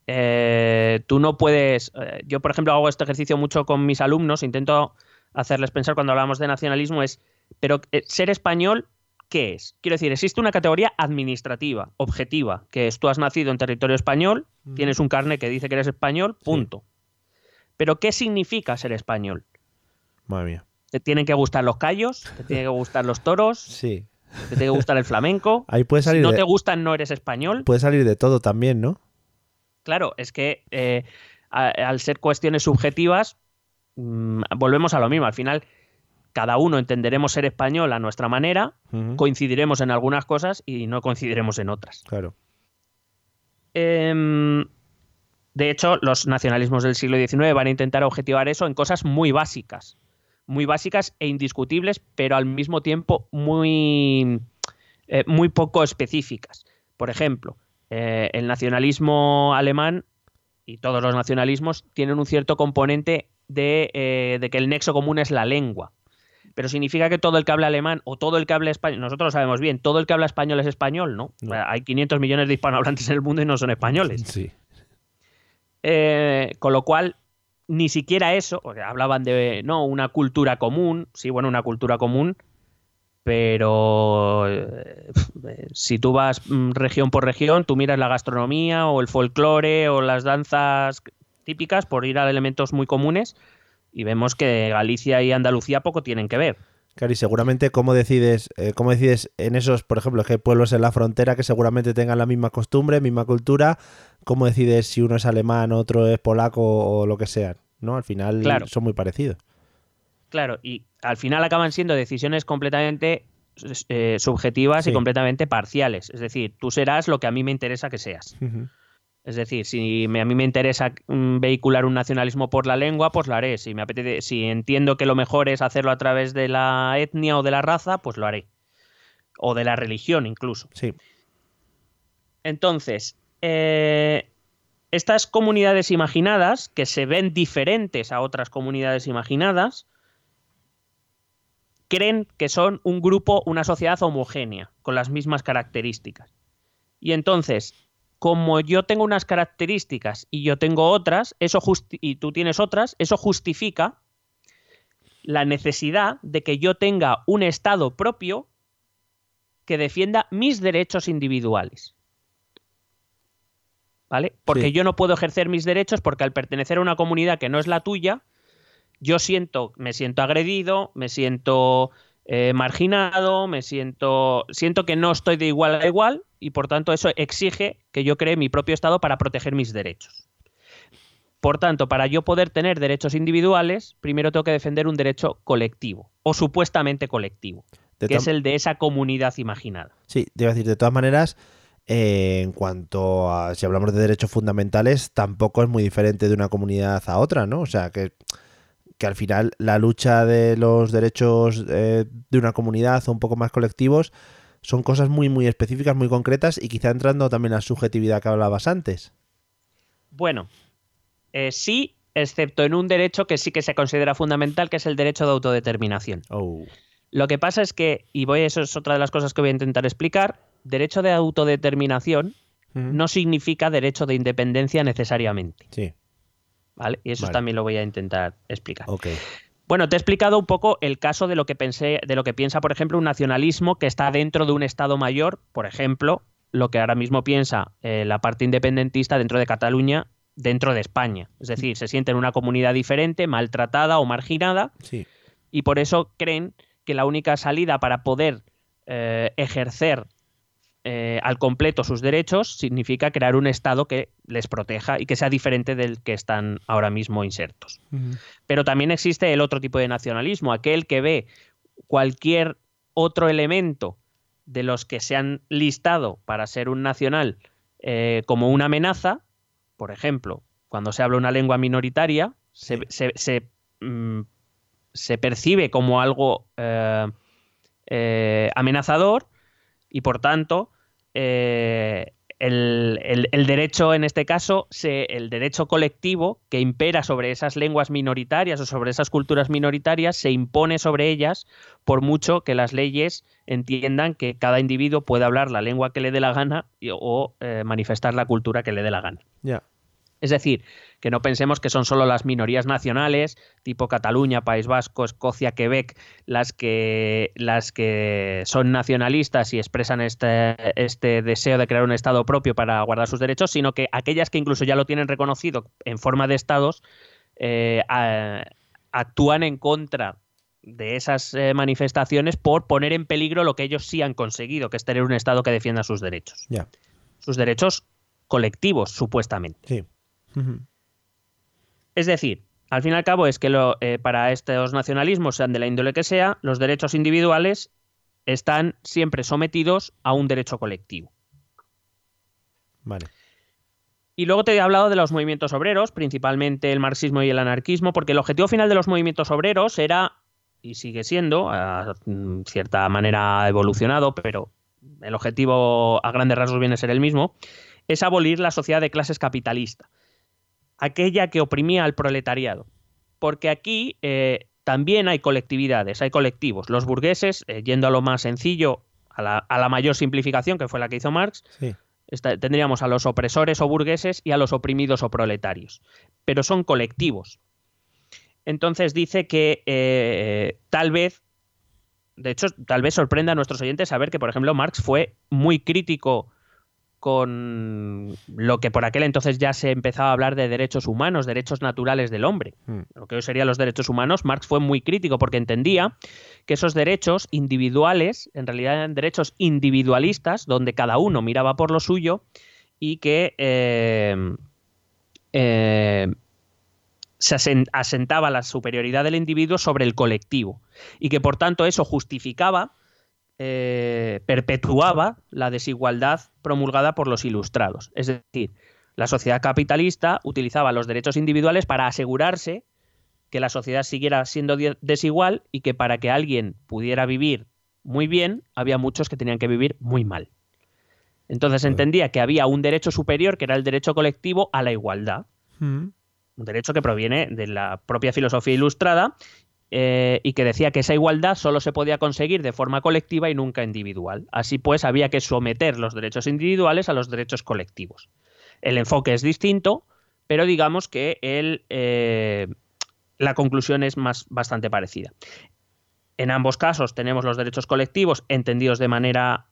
Speaker 2: Eh, tú no puedes. Eh, yo, por ejemplo, hago este ejercicio mucho con mis alumnos, intento hacerles pensar cuando hablamos de nacionalismo, es pero eh, ser español, ¿qué es? Quiero decir, existe una categoría administrativa, objetiva, que es tú has nacido en territorio español, tienes un carnet que dice que eres español, punto. Pero ¿qué significa ser español?
Speaker 1: Madre mía.
Speaker 2: Te tienen que gustar los callos, te tienen que gustar los toros.
Speaker 1: Sí.
Speaker 2: Te tiene que gustar el flamenco.
Speaker 1: Ahí puede salir
Speaker 2: si no te gustan, no eres español.
Speaker 1: Puede salir de todo también, ¿no?
Speaker 2: Claro, es que eh, al ser cuestiones subjetivas, mm, volvemos a lo mismo. Al final, cada uno entenderemos ser español a nuestra manera, coincidiremos en algunas cosas y no coincidiremos en otras.
Speaker 1: Claro.
Speaker 2: Em, de hecho, los nacionalismos del siglo XIX van a intentar objetivar eso en cosas muy básicas, muy básicas e indiscutibles, pero al mismo tiempo muy, eh, muy poco específicas. Por ejemplo, eh, el nacionalismo alemán y todos los nacionalismos tienen un cierto componente de, eh, de que el nexo común es la lengua pero significa que todo el que habla alemán o todo el que habla español, nosotros lo sabemos bien, todo el que habla español es español, ¿no? Hay 500 millones de hispanohablantes en el mundo y no son españoles.
Speaker 1: Sí.
Speaker 2: Eh, con lo cual, ni siquiera eso, hablaban de, no, una cultura común, sí, bueno, una cultura común, pero eh, si tú vas mm, región por región, tú miras la gastronomía o el folclore o las danzas típicas, por ir a elementos muy comunes, y vemos que Galicia y Andalucía poco tienen que ver.
Speaker 1: Claro, y seguramente cómo decides, eh, cómo decides en esos, por ejemplo, que hay pueblos en la frontera que seguramente tengan la misma costumbre, misma cultura, cómo decides si uno es alemán, otro es polaco o lo que sea, ¿no? Al final son muy parecidos.
Speaker 2: Claro, y al final acaban siendo decisiones completamente eh, subjetivas y completamente parciales. Es decir, tú serás lo que a mí me interesa que seas. Es decir, si a mí me interesa vehicular un nacionalismo por la lengua, pues lo haré. Si me apetece, si entiendo que lo mejor es hacerlo a través de la etnia o de la raza, pues lo haré. O de la religión incluso.
Speaker 1: Sí.
Speaker 2: Entonces, eh, estas comunidades imaginadas, que se ven diferentes a otras comunidades imaginadas, creen que son un grupo, una sociedad homogénea, con las mismas características. Y entonces, como yo tengo unas características y yo tengo otras, eso y tú tienes otras, eso justifica la necesidad de que yo tenga un Estado propio que defienda mis derechos individuales. ¿Vale? Porque yo no puedo ejercer mis derechos porque al pertenecer a una comunidad que no es la tuya, yo siento, me siento agredido, me siento eh, marginado, me siento, siento que no estoy de igual a igual y por tanto eso exige que yo cree mi propio Estado para proteger mis derechos. Por tanto, para yo poder tener derechos individuales, primero tengo que defender un derecho colectivo o supuestamente colectivo, que es el de esa comunidad imaginada.
Speaker 1: Sí, debo decir, de todas maneras, eh, en cuanto a si hablamos de derechos fundamentales, tampoco es muy diferente de una comunidad a otra, ¿no? O sea, que que al final la lucha de los derechos eh, de una comunidad o un poco más colectivos son cosas muy, muy específicas, muy concretas y quizá entrando también a la subjetividad que hablabas antes.
Speaker 2: Bueno, eh, sí, excepto en un derecho que sí que se considera fundamental, que es el derecho de autodeterminación.
Speaker 1: Oh.
Speaker 2: Lo que pasa es que, y voy, eso es otra de las cosas que voy a intentar explicar, derecho de autodeterminación no significa derecho de independencia necesariamente.
Speaker 1: Sí.
Speaker 2: ¿vale? Y eso también lo voy a intentar explicar.
Speaker 1: Ok.
Speaker 2: Bueno, te he explicado un poco el caso de lo que pensé, de lo que piensa, por ejemplo, un nacionalismo que está dentro de un Estado mayor, por ejemplo, lo que ahora mismo piensa eh, la parte independentista dentro de Cataluña dentro de España. Es decir, se sienten una comunidad diferente, maltratada o marginada,
Speaker 1: Sí.
Speaker 2: y por eso creen que la única salida para poder eh, ejercer eh, al completo sus derechos significa crear un Estado que les proteja y que sea diferente del que están ahora mismo insertos. Pero también existe el otro tipo de nacionalismo, aquel que ve cualquier otro elemento de los que se han listado para ser un nacional eh, como una amenaza, por ejemplo, cuando se habla una lengua minoritaria, se, se- se, mm, se percibe como algo eh, amenazador y por tanto eh, el, el- derecho en este caso, se, el derecho colectivo que impera sobre esas lenguas minoritarias o sobre esas culturas minoritarias se impone sobre ellas por mucho que las leyes entiendan que cada individuo puede hablar la lengua que le dé la gana o eh, manifestar la cultura que le dé la gana.
Speaker 1: Ya.
Speaker 2: Es decir, que no pensemos que son solo las minorías nacionales, tipo Cataluña, País Vasco, Escocia, Quebec, las que, las que son nacionalistas y expresan este, este deseo de crear un Estado propio para guardar sus derechos, sino que aquellas que incluso ya lo tienen reconocido en forma de Estados eh, a- actúan en contra de esas eh, manifestaciones por poner en peligro lo que ellos sí han conseguido, que es tener un Estado que defienda sus derechos. Sus derechos colectivos, supuestamente.
Speaker 1: Sí.
Speaker 2: Es decir, al fin y al cabo es que lo, eh, para estos nacionalismos, sean de la índole que sea, los derechos individuales están siempre sometidos a un derecho colectivo.
Speaker 1: Vale.
Speaker 2: Y luego te he hablado de los movimientos obreros, principalmente el marxismo y el anarquismo, porque el objetivo final de los movimientos obreros era, y sigue siendo, a mm, cierta manera evolucionado, pero el objetivo a grandes rasgos viene a ser el mismo, es abolir la sociedad de clases capitalista, aquella que oprimía al proletariado. Porque aquí eh, también hay colectividades, hay colectivos. Los burgueses, eh, yendo a lo más sencillo, a la, a la mayor simplificación, que fue la que hizo Marx,
Speaker 1: Sí.
Speaker 2: Está- tendríamos a los opresores o burgueses y a los oprimidos o proletarios. Pero son colectivos. Entonces dice que eh, tal vez, de hecho, tal vez sorprenda a nuestros oyentes saber que, por ejemplo, Marx fue muy crítico con lo que por aquel entonces ya se empezaba a hablar de derechos humanos, derechos naturales del hombre.
Speaker 1: Mm.
Speaker 2: Lo que hoy serían los derechos humanos, Marx fue muy crítico porque entendía que esos derechos individuales, en realidad eran derechos individualistas, donde cada uno miraba por lo suyo y que eh, eh, se asen- asentaba la superioridad del individuo sobre el colectivo y que por tanto eso justificaba, eh, perpetuaba la desigualdad promulgada por los ilustrados. Es decir, la sociedad capitalista utilizaba los derechos individuales para asegurarse que la sociedad siguiera siendo desigual y que para que alguien pudiera vivir muy bien, había muchos que tenían que vivir muy mal. Entonces entendía que había un derecho superior, que era el derecho colectivo a la igualdad
Speaker 1: Mm.
Speaker 2: un derecho que proviene de la propia filosofía ilustrada eh, y que decía que esa igualdad solo se podía conseguir de forma colectiva y nunca individual. Así pues, había que someter los derechos individuales a los derechos colectivos. El enfoque es distinto, pero digamos que el, eh, la conclusión es más, bastante parecida. En ambos casos tenemos los derechos colectivos entendidos de manera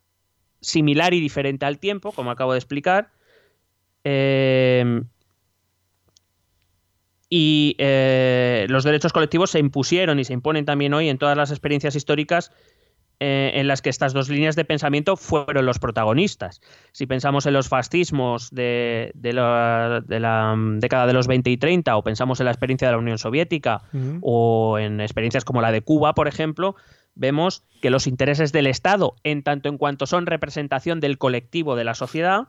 Speaker 2: similar y diferente al tiempo, como acabo de explicar. Eh, y eh, los derechos colectivos se impusieron y se imponen también hoy en todas las experiencias históricas eh, en las que estas dos líneas de pensamiento fueron los protagonistas. Si pensamos en los fascismos de, de la, de la, mm, década de los 20 y 30 o pensamos en la experiencia de la Unión Soviética o en experiencias como la de Cuba, por ejemplo, vemos que los intereses del Estado, en tanto en cuanto son representación del colectivo de la sociedad,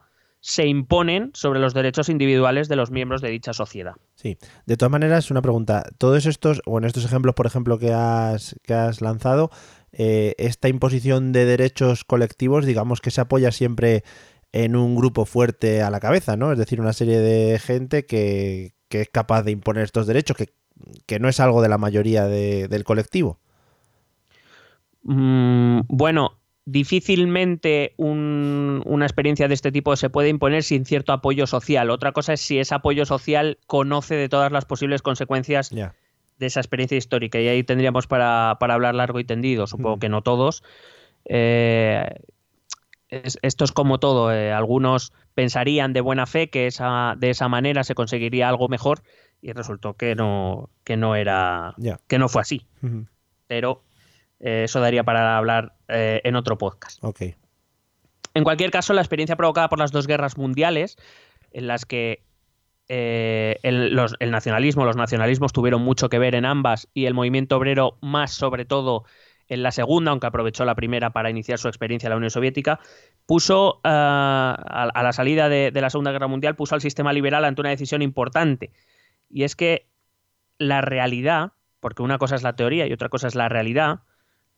Speaker 2: se imponen sobre los derechos individuales de los miembros de dicha sociedad.
Speaker 1: Sí, de todas maneras, una pregunta. Todos estos, bueno, estos ejemplos, por ejemplo, que has, que has lanzado, eh, esta imposición de derechos colectivos, digamos que se apoya siempre en un grupo fuerte a la cabeza, ¿no? Es decir, una serie de gente que, que es capaz de imponer estos derechos, que, que no es algo de la mayoría de- del colectivo.
Speaker 2: Mm, bueno, difícilmente un- una experiencia de este tipo se puede imponer sin cierto apoyo social. Otra cosa es si ese apoyo social conoce de todas las posibles consecuencias de esa experiencia histórica. Y ahí tendríamos para, para hablar largo y tendido. Supongo
Speaker 1: Mm.
Speaker 2: que no todos. Eh, es- esto es como todo. eh, algunos pensarían de buena fe que esa, de esa manera se conseguiría algo mejor y resultó que no, que no era, que no fue así. Pero eh, eso daría para hablar eh, en otro podcast.
Speaker 1: Ok.
Speaker 2: En cualquier caso, la experiencia provocada por las dos guerras mundiales, en las que eh, el, los- el nacionalismo, los nacionalismos tuvieron mucho que ver en ambas y el movimiento obrero más sobre todo en la segunda, aunque aprovechó la primera para iniciar su experiencia en la Unión Soviética, puso a, a la salida de, de la Segunda Guerra Mundial, puso al sistema liberal ante una decisión importante. Y es que la realidad, porque una cosa es la teoría y otra cosa es la realidad,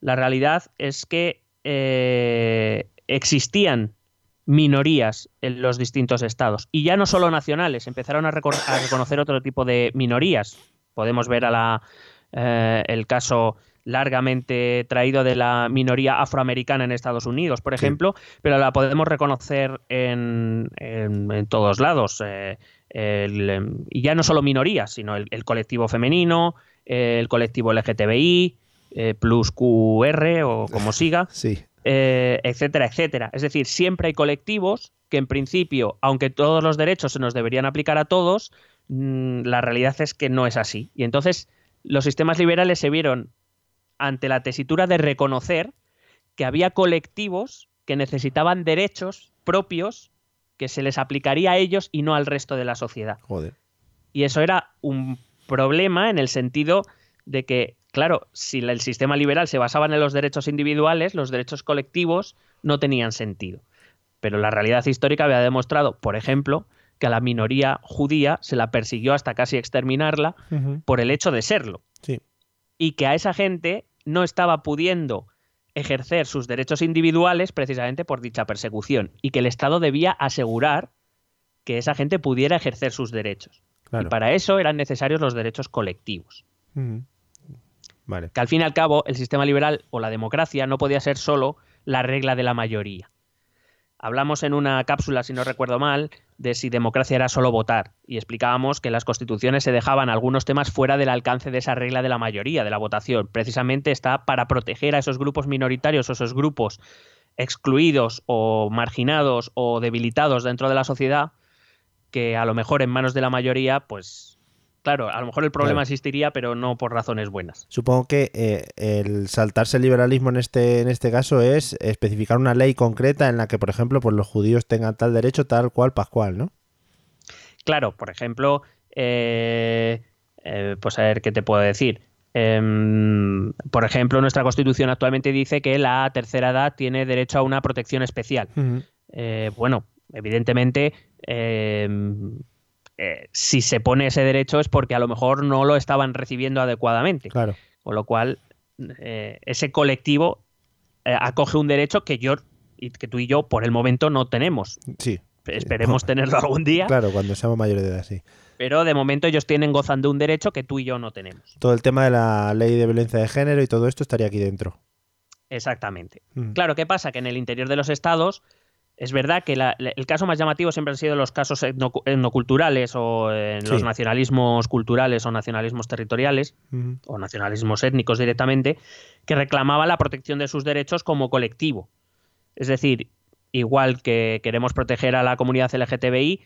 Speaker 2: la realidad es que eh, existían minorías en los distintos estados. Y ya no solo nacionales, empezaron a, recor- a reconocer otro tipo de minorías. Podemos ver a la, eh, el caso largamente traído de la minoría afroamericana en Estados Unidos, por ejemplo, pero la podemos reconocer en, en- en todos lados. eh, el, em, y ya no solo minorías, sino el, el colectivo femenino, el colectivo LGTBI, eh, plus QR o como siga
Speaker 1: Sí.
Speaker 2: eh, etcétera, etcétera. Es decir, siempre hay colectivos que en principio, aunque todos los derechos se nos deberían aplicar a todos, mm, la realidad es que no es así. Y entonces los sistemas liberales se vieron ante la tesitura de reconocer que había colectivos que necesitaban derechos propios que se les aplicaría a ellos y no al resto de la sociedad.
Speaker 1: Joder.
Speaker 2: Y eso era un problema en el sentido de que, claro, si el sistema liberal se basaba en los derechos individuales, los derechos colectivos no tenían sentido. Pero la realidad histórica había demostrado, por ejemplo, que a la minoría judía se la persiguió hasta casi exterminarla por el hecho de serlo.
Speaker 1: Sí.
Speaker 2: Y que a esa gente no estaba pudiendo ejercer sus derechos individuales precisamente por dicha persecución. Y que el Estado debía asegurar que esa gente pudiera ejercer sus derechos.
Speaker 1: Claro.
Speaker 2: Y para eso eran necesarios los derechos colectivos. Que al fin y al cabo el sistema liberal o la democracia no podía ser solo la regla de la mayoría. Hablamos en una cápsula, si no recuerdo mal, de si democracia era solo votar y explicábamos que las constituciones se dejaban algunos temas fuera del alcance de esa regla de la mayoría, de la votación. Precisamente está para proteger a esos grupos minoritarios o esos grupos excluidos o marginados o debilitados dentro de la sociedad que a lo mejor en manos de la mayoría, pues claro, a lo mejor el problema
Speaker 1: Claro.
Speaker 2: existiría, pero no por razones buenas.
Speaker 1: Supongo que eh, el saltarse el liberalismo en este, en este caso es especificar una ley concreta en la que, por ejemplo, pues los judíos tengan tal derecho, tal cual, pascual, ¿no?
Speaker 2: Claro, por ejemplo, eh, eh, pues a ver qué te puedo decir. Em, por ejemplo, nuestra constitución actualmente dice que la tercera edad tiene derecho a una protección especial. Bueno, evidentemente, em, eh, si se pone ese derecho es porque a lo mejor no lo estaban recibiendo adecuadamente.
Speaker 1: Claro.
Speaker 2: Con lo cual, eh, ese colectivo eh, acoge un derecho que yo y que tú y yo por el momento no tenemos.
Speaker 1: Sí.
Speaker 2: Esperemos tenerlo algún día.
Speaker 1: Claro, cuando seamos mayores de edad, sí.
Speaker 2: Pero de momento ellos tienen gozan de un derecho que tú y yo no tenemos.
Speaker 1: Todo el tema de la ley de violencia de género y todo esto estaría aquí dentro.
Speaker 2: Exactamente.
Speaker 1: Mm.
Speaker 2: Claro, ¿qué pasa? Que en el interior de los estados es verdad que la- el caso más llamativo siempre han sido los casos etno- etnoculturales o en
Speaker 1: Sí.
Speaker 2: los nacionalismos culturales o nacionalismos territoriales o nacionalismos étnicos directamente, que reclamaban la protección de sus derechos como colectivo. Es decir, igual que queremos proteger a la comunidad LGTBI,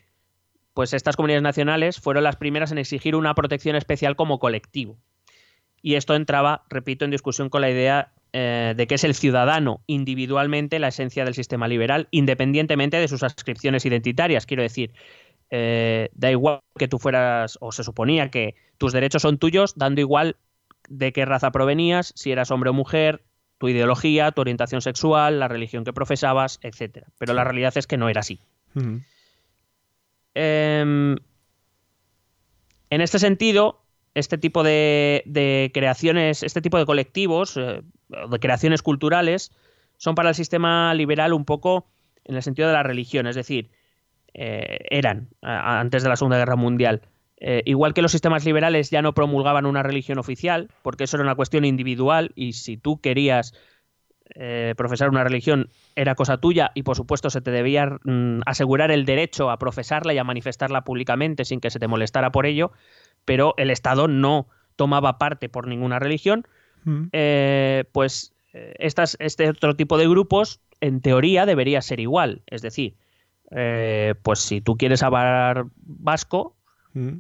Speaker 2: pues estas comunidades nacionales fueron las primeras en exigir una protección especial como colectivo. Y esto entraba, repito, en discusión con la idea eh, de que es el ciudadano individualmente la esencia del sistema liberal, independientemente de sus adscripciones identitarias. Quiero decir, eh, da igual que tú fueras, o se suponía que tus derechos son tuyos, dando igual de qué raza provenías, si eras hombre o mujer, tu ideología, tu orientación sexual, la religión que profesabas, etc. Pero la realidad es que no era así. Em, en este sentido, este tipo de, de creaciones, este tipo de colectivos, eh, de creaciones culturales, son para el sistema liberal un poco en el sentido de la religión, es decir, eh, eran antes de la Segunda Guerra Mundial. Eh, igual que los sistemas liberales ya no promulgaban una religión oficial, porque eso era una cuestión individual y si tú querías eh, profesar una religión era cosa tuya y por supuesto se te debía mm, asegurar el derecho a profesarla y a manifestarla públicamente sin que se te molestara por ello, pero el Estado no tomaba parte por ninguna religión,
Speaker 1: Ujú.
Speaker 2: eh, pues eh, estas, este otro tipo de grupos en teoría debería ser igual, es decir, eh, pues si tú quieres hablar vasco,
Speaker 1: Mm.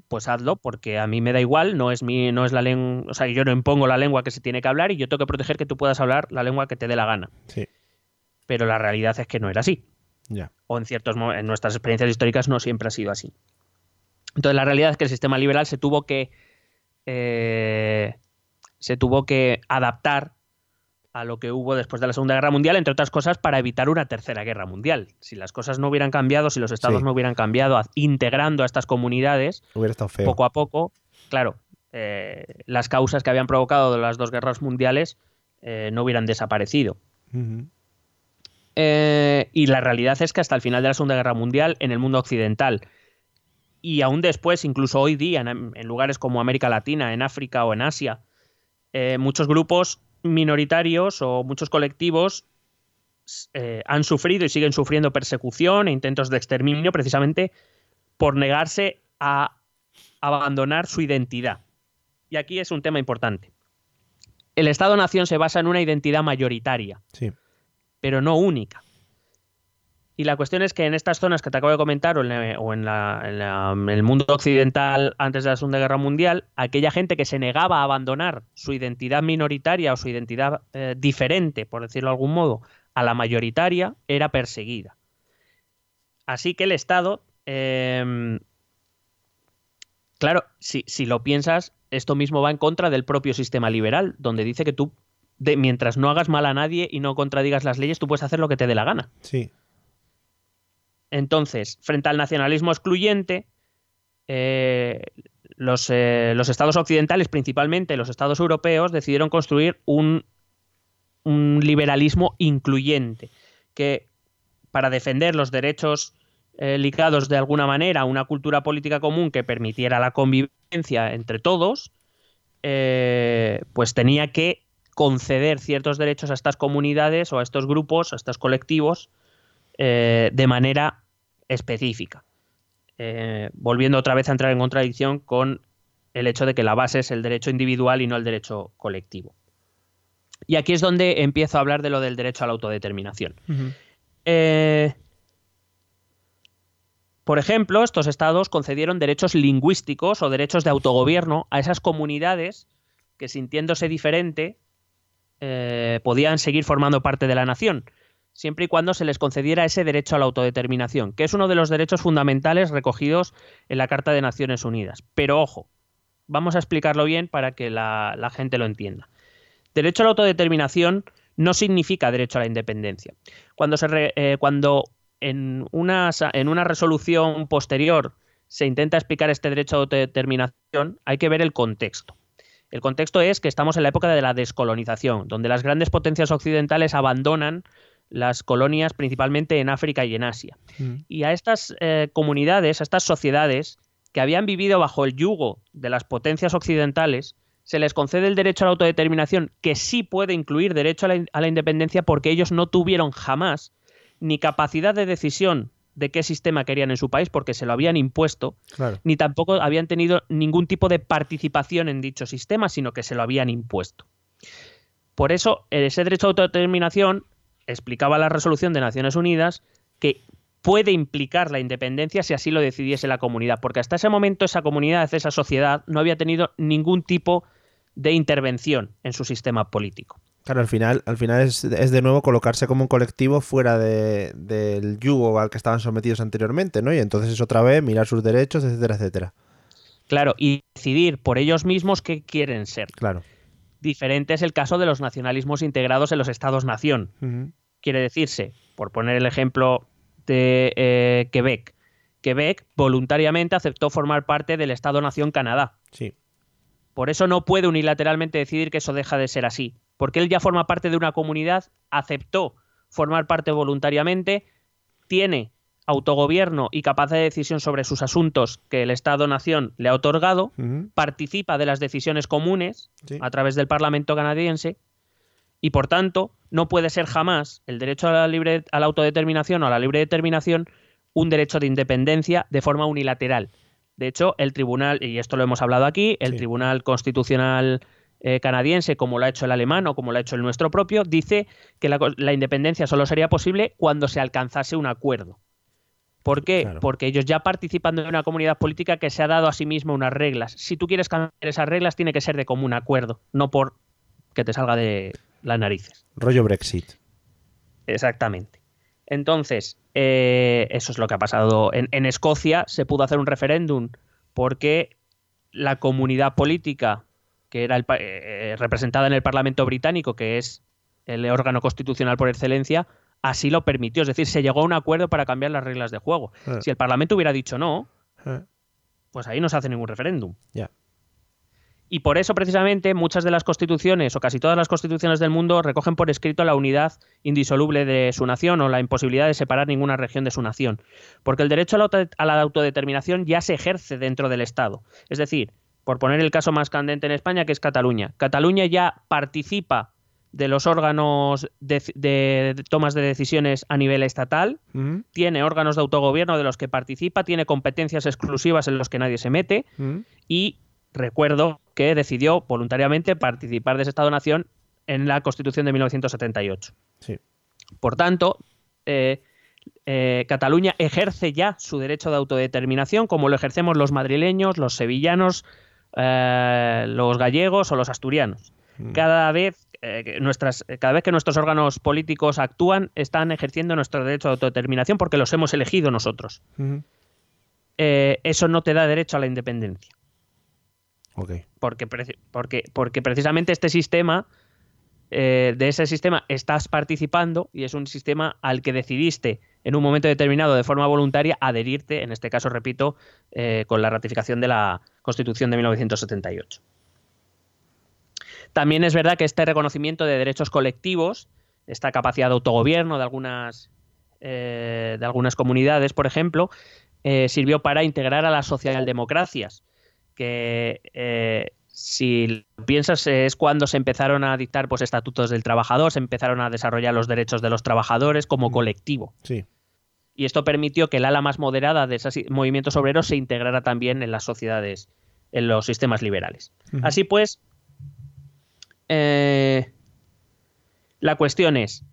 Speaker 2: Pues hazlo, porque a mí me da igual, no es mi, no es la lengua, o sea, yo no impongo la lengua que se tiene que hablar y yo tengo que proteger que tú puedas hablar la lengua que te dé la gana.
Speaker 1: Sí,
Speaker 2: Pero la realidad es que no era así.
Speaker 1: ya.
Speaker 2: O en ciertos en nuestras experiencias históricas no siempre ha sido así. Entonces la realidad es que el sistema liberal se tuvo que eh, se tuvo que adaptar a lo que hubo después de la Segunda Guerra Mundial, entre otras cosas, para evitar una tercera guerra mundial. Si las cosas no hubieran cambiado, si los estados
Speaker 1: Sí.
Speaker 2: no hubieran cambiado, a- integrando a estas comunidades,
Speaker 1: Hubiera estado feo.
Speaker 2: poco a poco, claro, eh, las causas que habían provocado las dos guerras mundiales eh, no hubieran desaparecido. Eh, y la realidad es que hasta el final de la Segunda Guerra Mundial, en el mundo occidental, y aún después, incluso hoy día, en, en lugares como América Latina, en África o en Asia, muchos grupos minoritarios o muchos colectivos eh, han sufrido y siguen sufriendo persecución e intentos de exterminio precisamente por negarse a abandonar su identidad. Y aquí es un tema importante. El Estado-Nación se basa en una identidad mayoritaria
Speaker 1: Sí.
Speaker 2: pero no única. Y la cuestión es que en estas zonas que te acabo de comentar, o en, la- el mundo occidental antes de la Segunda Guerra Mundial, aquella gente que se negaba a abandonar su identidad minoritaria o su identidad eh, diferente, por decirlo de algún modo, a la mayoritaria, era perseguida. Así que el Estado, eh, claro, si, si lo piensas, esto mismo va en contra del propio sistema liberal, donde dice que tú de, mientras no hagas mal a nadie y no contradigas las leyes, tú puedes hacer lo que te dé la gana.
Speaker 1: Sí.
Speaker 2: Entonces, frente al nacionalismo excluyente, eh, los, eh, los estados occidentales, principalmente los estados europeos, decidieron construir un, liberalismo incluyente, que para defender los derechos eh, ligados de alguna manera a una cultura política común que permitiera la convivencia entre todos, pues tenía que conceder ciertos derechos a estas comunidades o a estos grupos, a estos colectivos, de manera específica. Eh, volviendo otra vez a entrar en contradicción con el hecho de que la base es el derecho individual y no el derecho colectivo. Y aquí es donde empiezo a hablar de lo del derecho a la autodeterminación. Eh, por ejemplo, estos estados concedieron derechos lingüísticos o derechos de autogobierno a esas comunidades que sintiéndose diferente eh, podían seguir formando parte de la nación, siempre y cuando se les concediera ese derecho a la autodeterminación, que es uno de los derechos fundamentales recogidos en la Carta de Naciones Unidas. Pero ojo, vamos a explicarlo bien para que la, gente lo entienda. Derecho a la autodeterminación no significa derecho a la independencia. Cuando, se eh, cuando en, una, en una resolución posterior se intenta explicar este derecho a autodeterminación, hay que ver el contexto. El contexto es que estamos en la época de la descolonización, donde las grandes potencias occidentales abandonan las colonias principalmente en África y en Asia. Y a estas eh, comunidades, a estas sociedades que habían vivido bajo el yugo de las potencias occidentales, se les concede el derecho a la autodeterminación, que sí puede incluir derecho a la, in- a la independencia porque ellos no tuvieron jamás ni capacidad de decisión de qué sistema querían en su país porque se lo habían impuesto,
Speaker 1: Claro.
Speaker 2: ni tampoco habían tenido ningún tipo de participación en dicho sistema, sino que se lo habían impuesto. Por eso, ese derecho a autodeterminación explicaba la resolución de Naciones Unidas que puede implicar la independencia si así lo decidiese la comunidad, porque hasta ese momento esa comunidad, esa sociedad, no había tenido ningún tipo de intervención en su sistema político.
Speaker 1: Claro, al final, al final es, es de nuevo colocarse como un colectivo fuera de- del yugo al que estaban sometidos anteriormente, ¿no? Y entonces es otra vez mirar sus derechos, etcétera, etcétera.
Speaker 2: Claro, y decidir por ellos mismos qué quieren ser.
Speaker 1: Claro.
Speaker 2: Diferente es el caso de los nacionalismos integrados en los estados-nación. Quiere decirse, por poner el ejemplo de eh, Quebec, Quebec voluntariamente aceptó formar parte del Estado-Nación Canadá.
Speaker 1: Sí.
Speaker 2: Por eso no puede unilateralmente decidir que eso deja de ser así, porque él ya forma parte de una comunidad, aceptó formar parte voluntariamente, tiene autogobierno y capacidad de decisión sobre sus asuntos que el Estado-Nación le ha otorgado, participa de las decisiones comunes
Speaker 1: Sí.
Speaker 2: a través del Parlamento canadiense y por tanto no puede ser jamás el derecho a la libre a la autodeterminación o a la libre determinación un derecho de independencia de forma unilateral. De hecho, el tribunal y esto lo hemos hablado aquí, el
Speaker 1: Sí.
Speaker 2: Tribunal Constitucional eh, canadiense, como lo ha hecho el alemán o como lo ha hecho el nuestro propio, dice que la, la independencia solo sería posible cuando se alcanzase un acuerdo. ¿Por qué?
Speaker 1: Claro.
Speaker 2: Porque ellos ya participan de una comunidad política que se ha dado a sí misma unas reglas. Si tú quieres cambiar esas reglas, tiene que ser de común acuerdo, no por que te salga de las narices.
Speaker 1: Rollo Brexit.
Speaker 2: Exactamente. Entonces, eh, eso es lo que ha pasado. En, en Escocia se pudo hacer un referéndum porque la comunidad política que era el eh, representada en el Parlamento británico, que es el órgano constitucional por excelencia, así lo permitió. Es decir, se llegó a un acuerdo para cambiar las reglas de juego.
Speaker 1: Eh.
Speaker 2: Si el Parlamento hubiera dicho no,
Speaker 1: Eh,
Speaker 2: pues ahí no se hace ningún referéndum.
Speaker 1: Ya.
Speaker 2: Y por eso, precisamente, muchas de las constituciones, o casi todas las constituciones del mundo, recogen por escrito la unidad indisoluble de su nación o la imposibilidad de separar ninguna región de su nación. Porque el derecho a la autodeterminación ya se ejerce dentro del Estado. Es decir, por poner el caso más candente en España, que es Cataluña. Cataluña ya participa de los órganos de, tomas de decisiones a nivel estatal,
Speaker 1: Mm,
Speaker 2: tiene órganos de autogobierno de los que participa, tiene competencias exclusivas en los que nadie se mete,
Speaker 1: mm.
Speaker 2: y recuerdo que decidió voluntariamente participar de ese Estado-Nación en la Constitución de 1978.
Speaker 1: Sí.
Speaker 2: Por tanto, eh, eh, Cataluña ejerce ya su derecho de autodeterminación como lo ejercemos los madrileños, los sevillanos, eh, los gallegos o los asturianos. Cada vez, eh, que nuestras, cada vez que nuestros órganos políticos actúan, están ejerciendo nuestro derecho de autodeterminación porque los hemos elegido nosotros. Eh, eso no te da derecho a la independencia
Speaker 1: Ok.
Speaker 2: porque, porque, porque precisamente este sistema, eh, de ese sistema estás participando y es un sistema al que decidiste en un momento determinado de forma voluntaria adherirte, en este caso, repito, eh, con la ratificación de la Constitución de 1978. También es verdad que este reconocimiento de derechos colectivos, esta capacidad de autogobierno de algunas, eh, de algunas comunidades, por ejemplo, eh, sirvió para integrar a las socialdemocracias, que eh, si piensas es cuando se empezaron a dictar pues, estatutos del trabajador, se empezaron a desarrollar los derechos de los trabajadores como colectivo.
Speaker 1: Sí.
Speaker 2: Y esto permitió que el ala más moderada de esos movimientos obreros se integrara también en las sociedades, en los sistemas liberales. Así pues, eh, la cuestión es,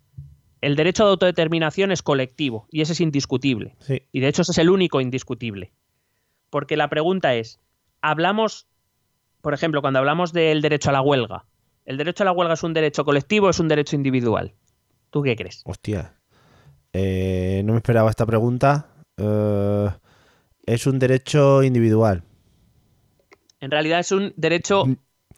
Speaker 2: el derecho de autodeterminación es colectivo y ese es indiscutible.
Speaker 1: Sí.
Speaker 2: Y de hecho ese es el único indiscutible. Porque la pregunta es, hablamos, por ejemplo, cuando hablamos del derecho a la huelga, ¿el derecho a la huelga es un derecho colectivo o es un derecho individual? ¿Tú qué crees?
Speaker 1: Hostia. Eh, no me esperaba esta pregunta. Eh, es un derecho individual.
Speaker 2: En realidad es un derecho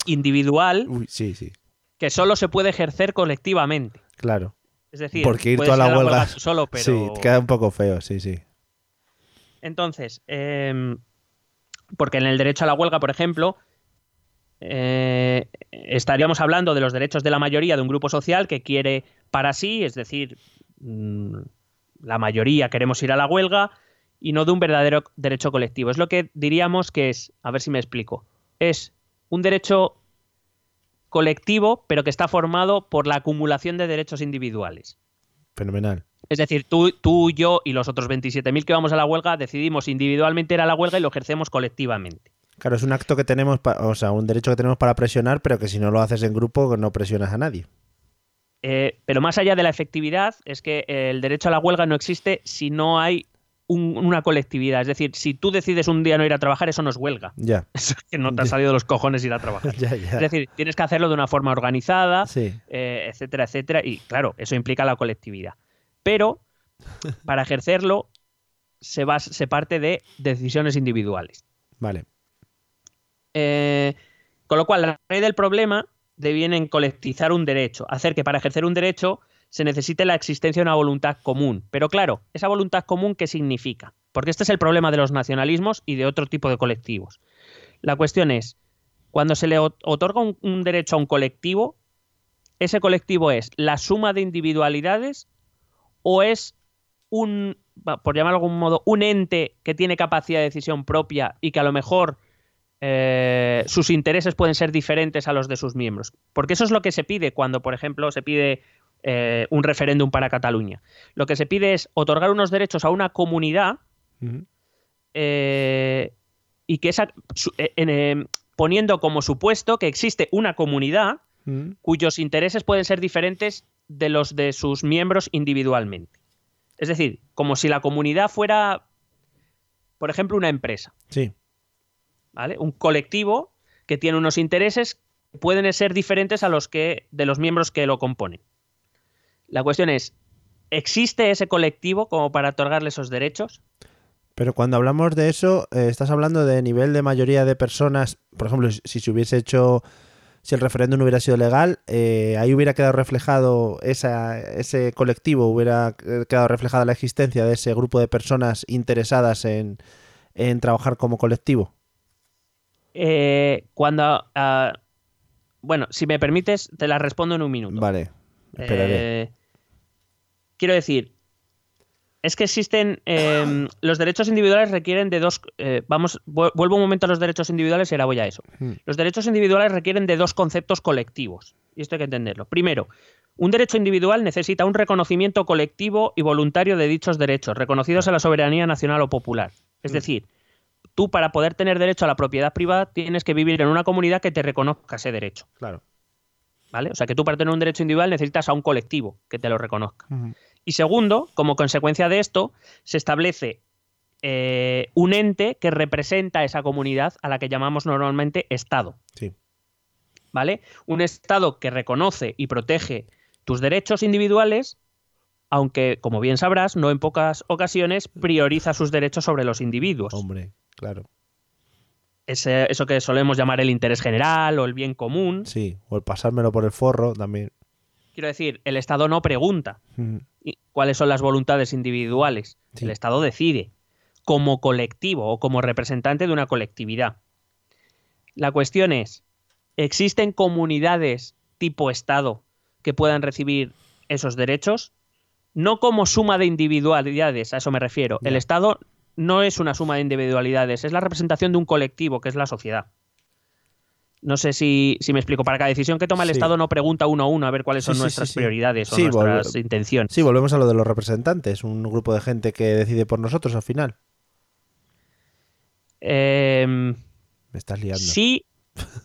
Speaker 2: individual
Speaker 1: Uy, sí, sí.
Speaker 2: que solo se puede ejercer colectivamente.
Speaker 1: Claro.
Speaker 2: Es decir,
Speaker 1: Porque ir toda la huelga.
Speaker 2: tú solo, pero...
Speaker 1: Sí, queda un poco feo, sí, sí.
Speaker 2: Entonces, eh, porque en el derecho a la huelga, por ejemplo, eh, estaríamos hablando de los derechos de la mayoría de un grupo social que quiere para sí, es decir, mm, la mayoría queremos ir a la huelga y no de un verdadero derecho colectivo. Es lo que diríamos que es, a ver si me explico, es un derecho colectivo, pero que está formado por la acumulación de derechos individuales.
Speaker 1: Fenomenal.
Speaker 2: Es decir, tú, tú, yo y los otros 27.000 que vamos a la huelga decidimos individualmente ir a la huelga y lo ejercemos colectivamente.
Speaker 1: Claro, es un acto que tenemos, o sea, un derecho que tenemos para presionar, pero que si no lo haces en grupo no presionas a nadie.
Speaker 2: Eh, pero más allá de la efectividad, es que el derecho a la huelga no existe si no hay un- una colectividad. Es decir, si tú decides un día no ir a trabajar, eso no es huelga.
Speaker 1: Ya.
Speaker 2: Eso que no te ha salido de los cojones ir a trabajar.
Speaker 1: ya, ya.
Speaker 2: Es decir, tienes que hacerlo de una forma organizada,
Speaker 1: Sí.
Speaker 2: eh, etcétera, etcétera. Y claro, eso implica la colectividad. Pero para ejercerlo se, va, se parte de decisiones individuales.
Speaker 1: Vale.
Speaker 2: Eh, con lo cual, la raíz del problema deviene en colectivizar un derecho, hacer que para ejercer un derecho se necesite la existencia de una voluntad común. Pero claro, esa voluntad común, ¿qué significa? Porque este es el problema de los nacionalismos y de otro tipo de colectivos. La cuestión es, cuando se le ot- otorga un, derecho a un colectivo, ¿ese colectivo es la suma de individualidades o es un, por llamarlo de algún modo, un ente que tiene capacidad de decisión propia y que a lo mejor eh, sus intereses pueden ser diferentes a los de sus miembros. Porque eso es lo que se pide cuando, por ejemplo, se pide eh, un referéndum para Cataluña. Lo que se pide es otorgar unos derechos a una comunidad eh, y que esa, su- eh, en, eh, poniendo como supuesto que existe una comunidad cuyos intereses pueden ser diferentes de los de sus miembros individualmente. Es decir, como si la comunidad fuera, por ejemplo, una empresa,
Speaker 1: Sí.
Speaker 2: ¿vale? Un colectivo que tiene unos intereses que pueden ser diferentes a los que de los miembros que lo componen. La cuestión es, ¿existe ese colectivo como para otorgarle esos derechos?
Speaker 1: Pero cuando hablamos de eso, eh, estás hablando de nivel de mayoría de personas. Por ejemplo, si, se hubiese hecho, si el referéndum hubiera sido legal, eh, ahí hubiera quedado reflejado esa, ese colectivo, hubiera quedado reflejada la existencia de ese grupo de personas interesadas en, en trabajar como colectivo.
Speaker 2: Eh, cuando... ah, bueno, si me permites, te la respondo en un minuto.
Speaker 1: Vale, esperaré.
Speaker 2: Quiero decir, es que existen eh, los derechos individuales requieren de dos. eh, vamos, vu- vuelvo un momento a los derechos individuales y ahora voy a eso.
Speaker 1: Hmm.
Speaker 2: Los derechos individuales requieren de dos conceptos colectivos y esto hay que entenderlo. Primero, un derecho individual necesita un reconocimiento colectivo y voluntario de dichos derechos, reconocidos a la soberanía nacional o popular. Es decir, tú para poder tener derecho a la propiedad privada tienes que vivir en una comunidad que te reconozca ese derecho.
Speaker 1: Claro.
Speaker 2: ¿Vale? O sea que tú para tener un derecho individual necesitas a un colectivo que te lo reconozca. Y segundo, como consecuencia de esto, se establece eh, un ente que representa a esa comunidad a la que llamamos normalmente Estado.
Speaker 1: Sí.
Speaker 2: ¿Vale? Un Estado que reconoce y protege tus derechos individuales, aunque, como bien sabrás, no en pocas ocasiones prioriza sus derechos sobre los individuos.
Speaker 1: Hombre, claro.
Speaker 2: Ese- eso que solemos llamar el interés general o el bien común.
Speaker 1: Sí, o el pasármelo por el forro también.
Speaker 2: Quiero decir, el Estado no pregunta y- cuáles son las voluntades individuales.
Speaker 1: Sí.
Speaker 2: El Estado decide como colectivo o como representante de una colectividad. La cuestión es, ¿existen comunidades tipo Estado que puedan recibir esos derechos? No como suma de individualidades, a eso me refiero. El. Estado no es una suma de individualidades, es la representación de un colectivo, que es la sociedad. No sé si, si me explico. Para cada decisión que toma el
Speaker 1: Sí.
Speaker 2: Estado no pregunta uno a uno a ver cuáles son
Speaker 1: sí, sí,
Speaker 2: nuestras prioridades o nuestras intenciones.
Speaker 1: Sí, volvemos a lo de los representantes, un grupo de gente que decide por nosotros al final.
Speaker 2: Em,
Speaker 1: Me estás liando.
Speaker 2: sí.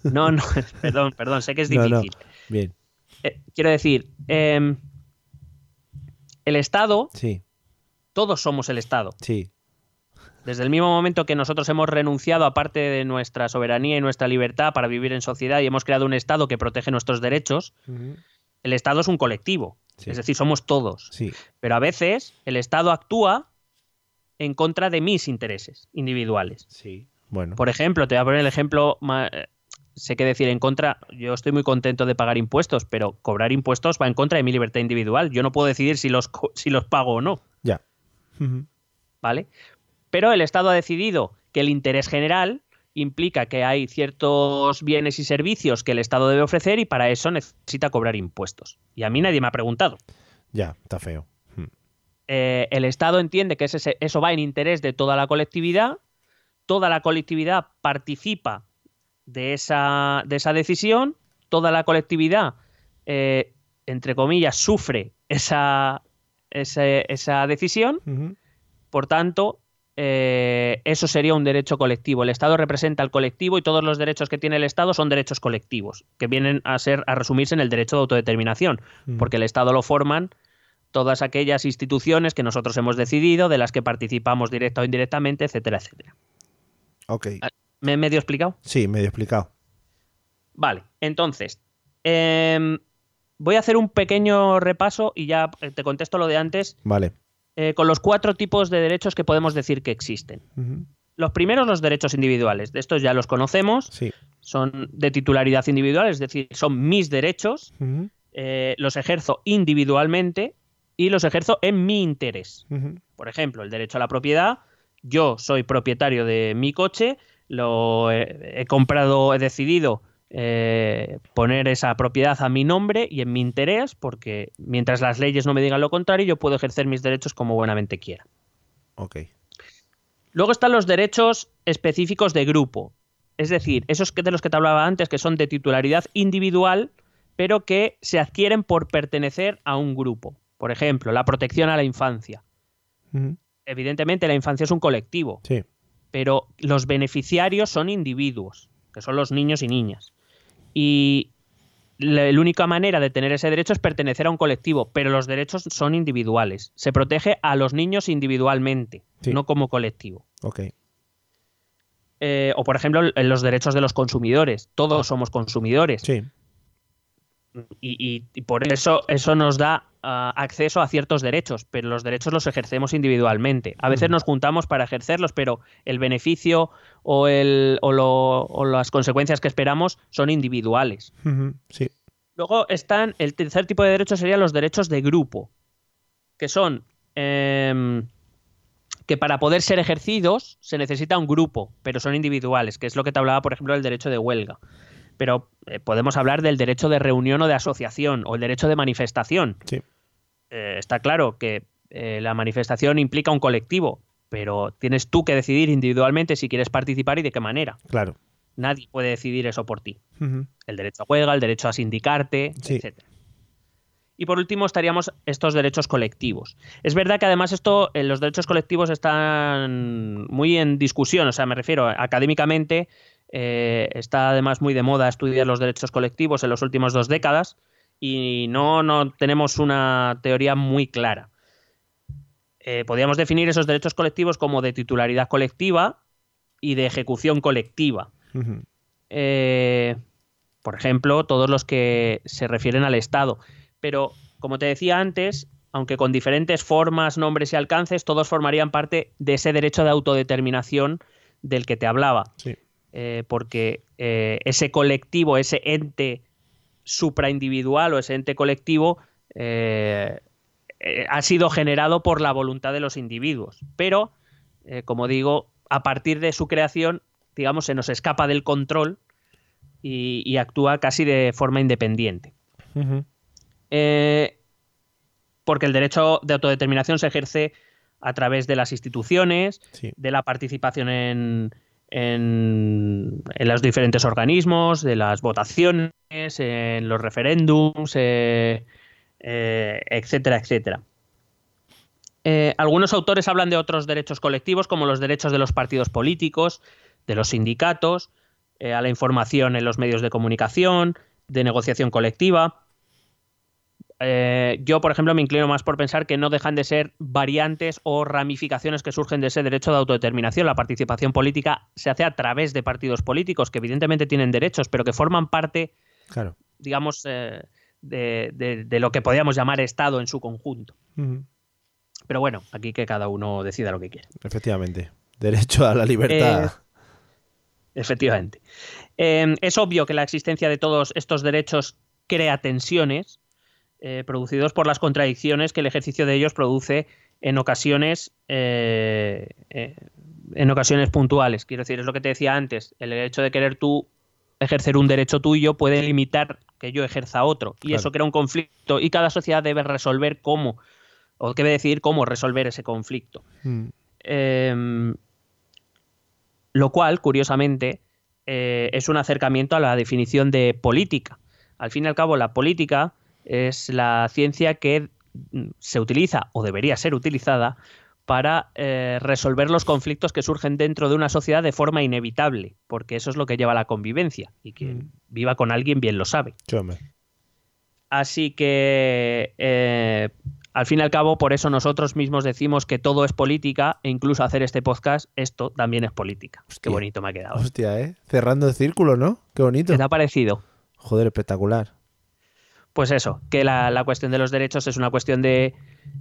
Speaker 2: No, no, perdón, perdón, sé que es
Speaker 1: No, no.
Speaker 2: difícil.
Speaker 1: Bien,
Speaker 2: Eh, quiero decir, em, el Estado,
Speaker 1: sí,
Speaker 2: todos somos el Estado.
Speaker 1: sí.
Speaker 2: Desde el mismo momento que nosotros hemos renunciado a parte de nuestra soberanía y nuestra libertad para vivir en sociedad y hemos creado un Estado que protege nuestros derechos, el Estado es un colectivo.
Speaker 1: Sí.
Speaker 2: Es decir, somos todos.
Speaker 1: Sí,
Speaker 2: Pero a veces el Estado actúa en contra de mis intereses individuales.
Speaker 1: sí. Bueno,
Speaker 2: Por ejemplo, te voy a poner el ejemplo, eh, sé qué decir en contra, yo estoy muy contento de pagar impuestos, pero cobrar impuestos va en contra de mi libertad individual. Yo no puedo decidir si los, si los pago o no,
Speaker 1: ya.
Speaker 2: ¿vale? Pero el Estado ha decidido que el interés general implica que hay ciertos bienes y servicios que el Estado debe ofrecer y para eso necesita cobrar impuestos. Y a mí nadie me ha preguntado.
Speaker 1: Ya, está feo. Mm.
Speaker 2: Eh, el Estado entiende que ese- eso va en interés de toda la colectividad, toda la colectividad participa de esa, de esa decisión, toda la colectividad, eh, entre comillas, sufre esa, esa decisión, por tanto, eh, eso sería un derecho colectivo. El Estado representa al colectivo y todos los derechos que tiene el Estado son derechos colectivos, que vienen a ser a resumirse en el derecho de autodeterminación,
Speaker 1: Ujú.
Speaker 2: porque el Estado lo forman todas aquellas instituciones que nosotros hemos decidido, de las que participamos directa o indirectamente, etcétera, etcétera.
Speaker 1: Ok.
Speaker 2: ¿Me he medio explicado?
Speaker 1: Sí, medio explicado.
Speaker 2: Vale, entonces, em, voy a hacer un pequeño repaso y ya eh, te contesto lo de antes
Speaker 1: Vale.
Speaker 2: Eh, con los cuatro tipos de derechos que podemos decir que existen. Los primeros, los derechos individuales. De estos ya los conocemos.
Speaker 1: Sí.
Speaker 2: Son de titularidad individual, es decir, son mis derechos. Eh, los ejerzo individualmente y los ejerzo en mi interés. Por ejemplo, el derecho a la propiedad. Yo soy propietario de mi coche, lo he, he comprado, he decidido eh, poner esa propiedad a mi nombre y en mi interés, porque mientras las leyes no me digan lo contrario, yo puedo ejercer mis derechos como buenamente quiera.
Speaker 1: Ok.
Speaker 2: Luego están los derechos específicos de grupo. Es decir, esos de los que te hablaba antes, que son de titularidad individual, pero que se adquieren por pertenecer a un grupo. Por ejemplo, la protección a la infancia. Evidentemente, la infancia es un colectivo,
Speaker 1: Sí.
Speaker 2: pero los beneficiarios son individuos, que son los niños y niñas. Y la, la única manera de tener ese derecho es pertenecer a un colectivo, pero los derechos son individuales. Se protege a los niños individualmente,
Speaker 1: Sí.
Speaker 2: no como colectivo.
Speaker 1: Ok.
Speaker 2: Eh, o, por ejemplo, en los derechos de los consumidores. Todos somos consumidores.
Speaker 1: Sí.
Speaker 2: Y, y- y por eso eso nos da ah, acceso a ciertos derechos, pero los derechos los ejercemos individualmente. A veces nos juntamos para ejercerlos, pero el beneficio o, el, o, lo- o las consecuencias que esperamos son individuales.
Speaker 1: Sí.
Speaker 2: Luego están, el tercer tipo de derechos serían los derechos de grupo, que son em, que para poder ser ejercidos se necesita un grupo, pero son individuales, que es lo que te hablaba, por ejemplo, del derecho de huelga. Pero eh, podemos hablar del derecho de reunión o de asociación, o el derecho de manifestación.
Speaker 1: Sí.
Speaker 2: Eh, está claro que eh, la manifestación implica un colectivo, pero tienes tú que decidir individualmente si quieres participar y de qué manera.
Speaker 1: Claro.
Speaker 2: Nadie puede decidir eso por ti el derecho a huelga, el derecho a sindicarte,
Speaker 1: Sí.
Speaker 2: etc. Y por último estaríamos estos derechos colectivos. Es verdad que además esto, los derechos colectivos están muy en discusión, o sea, me refiero académicamente, eh, está además muy de moda estudiar los derechos colectivos en las últimas dos décadas y no, no tenemos una teoría muy clara. Eh, podríamos definir esos derechos colectivos como de titularidad colectiva y de ejecución colectiva. Eh, por ejemplo, todos los que se refieren al Estado. Pero, como te decía antes, aunque con diferentes formas, nombres y alcances, todos formarían parte de ese derecho de autodeterminación del que te hablaba.
Speaker 1: Sí.
Speaker 2: Eh, porque eh, ese colectivo, ese ente supraindividual o ese ente colectivo eh, ha sido generado por la voluntad de los individuos. Pero, como digo, a partir de su creación, digamos, se nos escapa del control y, y actúa casi de forma independiente. Porque el derecho de autodeterminación se ejerce a través de las instituciones,
Speaker 1: Sí.
Speaker 2: de la participación en, en, los diferentes organismos, de las votaciones, en los referéndums, eh, eh, etcétera, etcétera. Eh, algunos autores hablan de otros derechos colectivos, como los derechos de los partidos políticos, de los sindicatos, a la información en los medios de comunicación, de negociación colectiva. Eh, yo, por ejemplo, me inclino más por pensar que no dejan de ser variantes o ramificaciones que surgen de ese derecho de autodeterminación. La participación política se hace a través de partidos políticos que evidentemente tienen derechos, pero que forman parte,
Speaker 1: Claro.
Speaker 2: digamos, eh, de, de- de lo que podríamos llamar Estado en su conjunto. Pero bueno, aquí que cada uno decida lo que quiere.
Speaker 1: Efectivamente. Derecho a la libertad.
Speaker 2: Eh, Efectivamente. Eh, es obvio que la existencia de todos estos derechos crea tensiones eh, producidos por las contradicciones que el ejercicio de ellos produce en ocasiones eh, eh, en ocasiones puntuales. Quiero decir, es lo que te decía antes, el hecho de querer tú ejercer un derecho tuyo puede limitar que yo ejerza otro y
Speaker 1: Claro.
Speaker 2: eso crea un conflicto y cada sociedad debe resolver cómo o debe decidir cómo resolver ese conflicto.
Speaker 1: Mm.
Speaker 2: Eh, lo cual, curiosamente, eh, es un acercamiento a la definición de política. Al fin y al cabo, la política es la ciencia que mm, se utiliza o debería ser utilizada para eh, resolver los conflictos que surgen dentro de una sociedad de forma inevitable, porque eso es lo que lleva a la convivencia y quien
Speaker 1: Mm.
Speaker 2: viva con alguien bien lo sabe. Así que, eh, al fin y al cabo, por eso nosotros mismos decimos que todo es política e incluso hacer este podcast, esto también es política. Qué
Speaker 1: Hostia.
Speaker 2: bonito me ha quedado.
Speaker 1: Hostia, ¿eh? Cerrando el círculo, ¿no? Qué bonito.
Speaker 2: ¿Qué te ha parecido?
Speaker 1: Joder, espectacular.
Speaker 2: Pues eso, que la, la cuestión de los derechos es una cuestión de,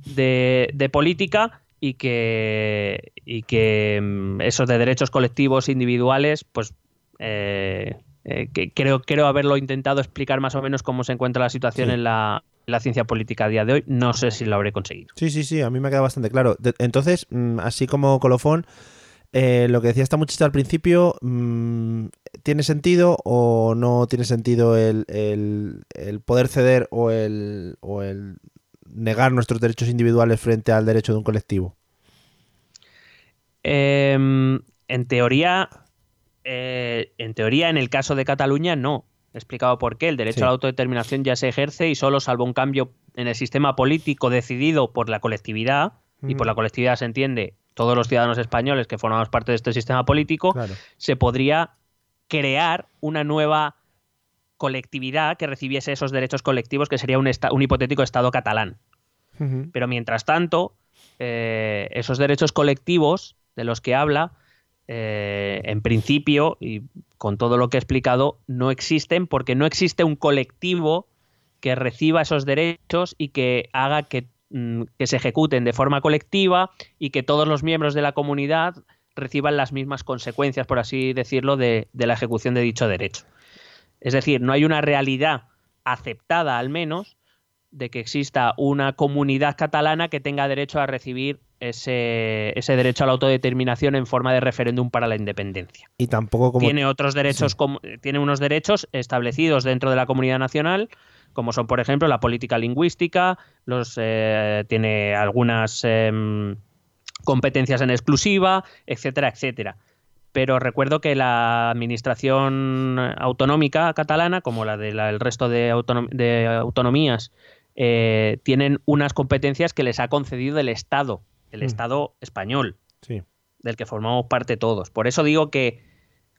Speaker 2: de- de política y que, y que mm, esos de derechos colectivos individuales, pues eh, eh, que creo, creo haberlo intentado explicar más o menos cómo se encuentra la situación
Speaker 1: Sí.
Speaker 2: en, la, en la ciencia política a día de hoy. No sé si lo habré conseguido.
Speaker 1: Sí, sí, sí, a mí me ha quedado bastante claro. De- entonces, mm, así como colofón, eh, lo que decía esta muchacha al principio, mm, ¿tiene sentido o no tiene sentido el, el- el poder ceder o el, o el negar nuestros derechos individuales frente al derecho de un colectivo?
Speaker 2: Em, en teoría, eh, en teoría, en el caso de Cataluña, no. He explicado por qué. El derecho
Speaker 1: Sí.
Speaker 2: a la autodeterminación ya se ejerce y solo salvo un cambio en el sistema político decidido por la colectividad, y por
Speaker 1: Mm.
Speaker 2: la colectividad se entiende todos los ciudadanos españoles que formamos parte de este sistema político,
Speaker 1: Claro.
Speaker 2: se podría crear una nueva colectividad que recibiese esos derechos colectivos, que sería un, hipotético Estado catalán. Pero mientras tanto, eh, esos derechos colectivos de los que habla, eh, en principio, y con todo lo que he explicado, no existen porque no existe un colectivo que reciba esos derechos y que haga que, que se ejecuten de forma colectiva y que todos los miembros de la comunidad reciban las mismas consecuencias, por así decirlo, de, de la ejecución de dicho derecho. Es decir, no hay una realidad aceptada al menos de que exista una comunidad catalana que tenga derecho a recibir ese, ese derecho a la autodeterminación en forma de referéndum para la independencia.
Speaker 1: Y tampoco como...
Speaker 2: Tiene otros derechos,
Speaker 1: Sí.
Speaker 2: como- tiene unos derechos establecidos dentro de la comunidad nacional, como son, por ejemplo, la política lingüística, los, eh, tiene algunas em, competencias en exclusiva, etcétera, etcétera. Pero recuerdo que la administración autonómica catalana, como la del resto de, autonom- de autonomías, eh, tienen unas competencias que les ha concedido el Estado, el
Speaker 1: Mm.
Speaker 2: Estado español
Speaker 1: Sí.
Speaker 2: del que formamos parte todos. Por eso digo que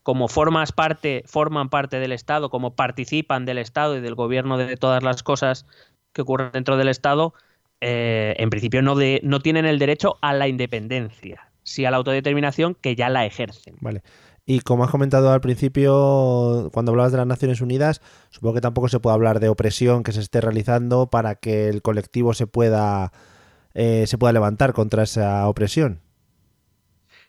Speaker 2: como formas parte, forman parte del Estado, como participan del Estado y del gobierno de todas las cosas que ocurren dentro del Estado, eh, en principio no, de, no tienen el derecho a la independencia, sí a la autodeterminación que ya la ejercen.
Speaker 1: Vale. Y como has comentado al principio, cuando hablabas de las Naciones Unidas, supongo que tampoco se puede hablar de opresión que se esté realizando para que el colectivo se pueda, eh, se pueda levantar contra esa opresión.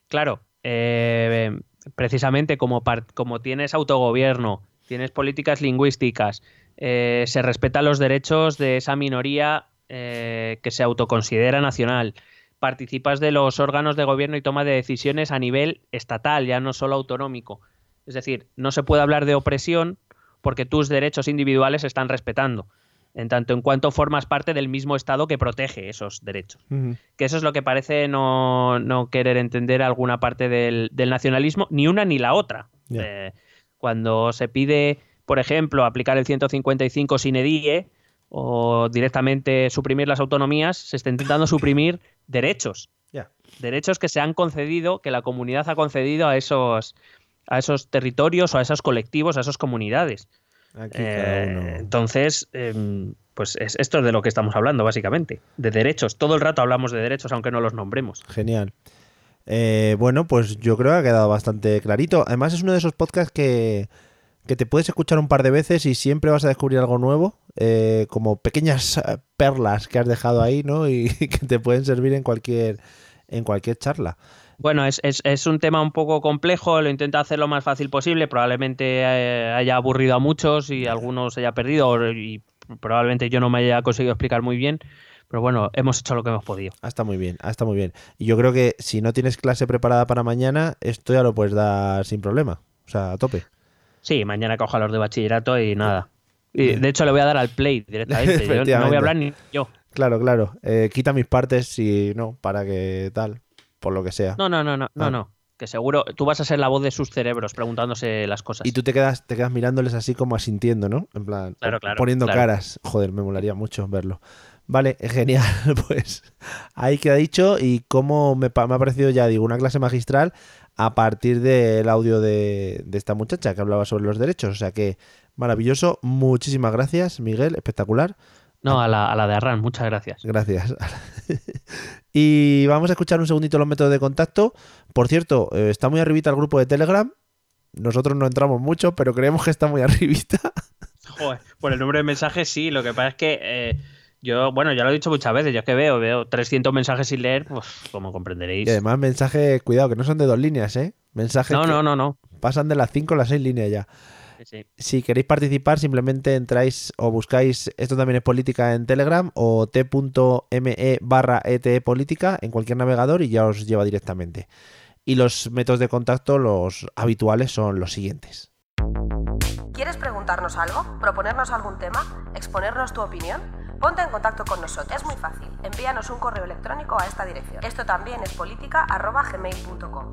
Speaker 2: Claro, eh, precisamente como, como tienes autogobierno, tienes políticas lingüísticas, eh, se respetan los derechos de esa minoría eh, que se autoconsidera nacional, participas de los órganos de gobierno y toma de decisiones a nivel estatal, ya no solo autonómico. Es decir, no se puede hablar de opresión porque tus derechos individuales se están respetando, en tanto en cuanto formas parte del mismo Estado que protege esos derechos que eso es lo que parece no, no querer entender alguna parte del, del nacionalismo, ni una ni la otra. Eh, cuando se pide, por ejemplo, aplicar el 155 sin edie o directamente suprimir las autonomías, se está intentando suprimir derechos. Derechos que se han concedido, que la comunidad ha concedido a esos, a esos territorios o a esos colectivos, a esas comunidades.
Speaker 1: Aquí
Speaker 2: Eh,
Speaker 1: cada uno-
Speaker 2: Entonces, em, pues es, esto es de lo que estamos hablando, básicamente. De derechos. Todo el rato hablamos de derechos, aunque no los nombremos.
Speaker 1: Genial. Eh, bueno, pues yo creo que ha quedado bastante clarito. Además es uno de esos podcasts que, que te puedes escuchar un par de veces y siempre vas a descubrir algo nuevo, eh, como pequeñas eh, perlas que has dejado ahí, ¿no? Y que te pueden servir en cualquier, en cualquier charla.
Speaker 2: Bueno, es, es- es un tema un poco complejo, lo intento hacer lo más fácil posible, probablemente eh, haya aburrido a muchos y algunos haya perdido y probablemente yo no me haya conseguido explicar muy bien, pero bueno, hemos hecho lo que hemos podido.
Speaker 1: Ah, está muy bien, ah, está muy bien. Y yo creo que si no tienes clase preparada para mañana, esto ya lo puedes dar sin problema. O sea, a tope.
Speaker 2: Sí, mañana cojo a los de bachillerato y nada. Y, de hecho, le voy a dar al play directamente. Yo no voy a hablar ni yo.
Speaker 1: Claro, claro. Eh, quita mis partes si no, para que tal, por lo que sea.
Speaker 2: No, no, no, no, no,
Speaker 1: Ah.
Speaker 2: no. Que seguro tú vas a ser la voz de sus cerebros preguntándose las cosas.
Speaker 1: Y tú te quedas, te quedas mirándoles así como asintiendo, ¿no? En plan,
Speaker 2: Claro,
Speaker 1: pon-
Speaker 2: claro,
Speaker 1: poniendo
Speaker 2: claro.
Speaker 1: caras. Joder, me molaría mucho verlo. Vale, genial. Pues ahí queda dicho. Y cómo me, me ha parecido ya, digo, una clase magistral a partir del audio de, de esta muchacha que hablaba sobre los derechos. O sea que maravilloso. Muchísimas gracias, Miguel. Espectacular.
Speaker 2: No, a la, a la de Arran, muchas gracias.
Speaker 1: Gracias. y vamos a escuchar un segundito los métodos de contacto. Por cierto, eh, está muy arribita el grupo de Telegram. Nosotros no entramos mucho, pero creemos que está muy arribita.
Speaker 2: Joder, por el número de mensajes sí, lo que pasa es que eh, yo, bueno, ya lo he dicho muchas veces, yo es que veo, veo 300 mensajes sin leer, pues como comprenderéis.
Speaker 1: Y además mensajes, cuidado, que no son de dos líneas, ¿eh? Mensajes
Speaker 2: No,
Speaker 1: que
Speaker 2: no, no, no.
Speaker 1: pasan de las 5 a las 6 líneas ya.
Speaker 2: Sí, sí.
Speaker 1: Si queréis participar, simplemente entráis o buscáis Esto también es política en Telegram o t.me barra ETE política en cualquier navegador y ya os lleva directamente. Y los métodos de contacto, los habituales, son los siguientes.
Speaker 4: ¿Quieres preguntarnos algo? ¿Proponernos algún tema? ¿Exponernos tu opinión? Ponte en contacto con nosotros. Es muy fácil. Envíanos un correo electrónico a esta dirección. Esto también es política.gmail.com.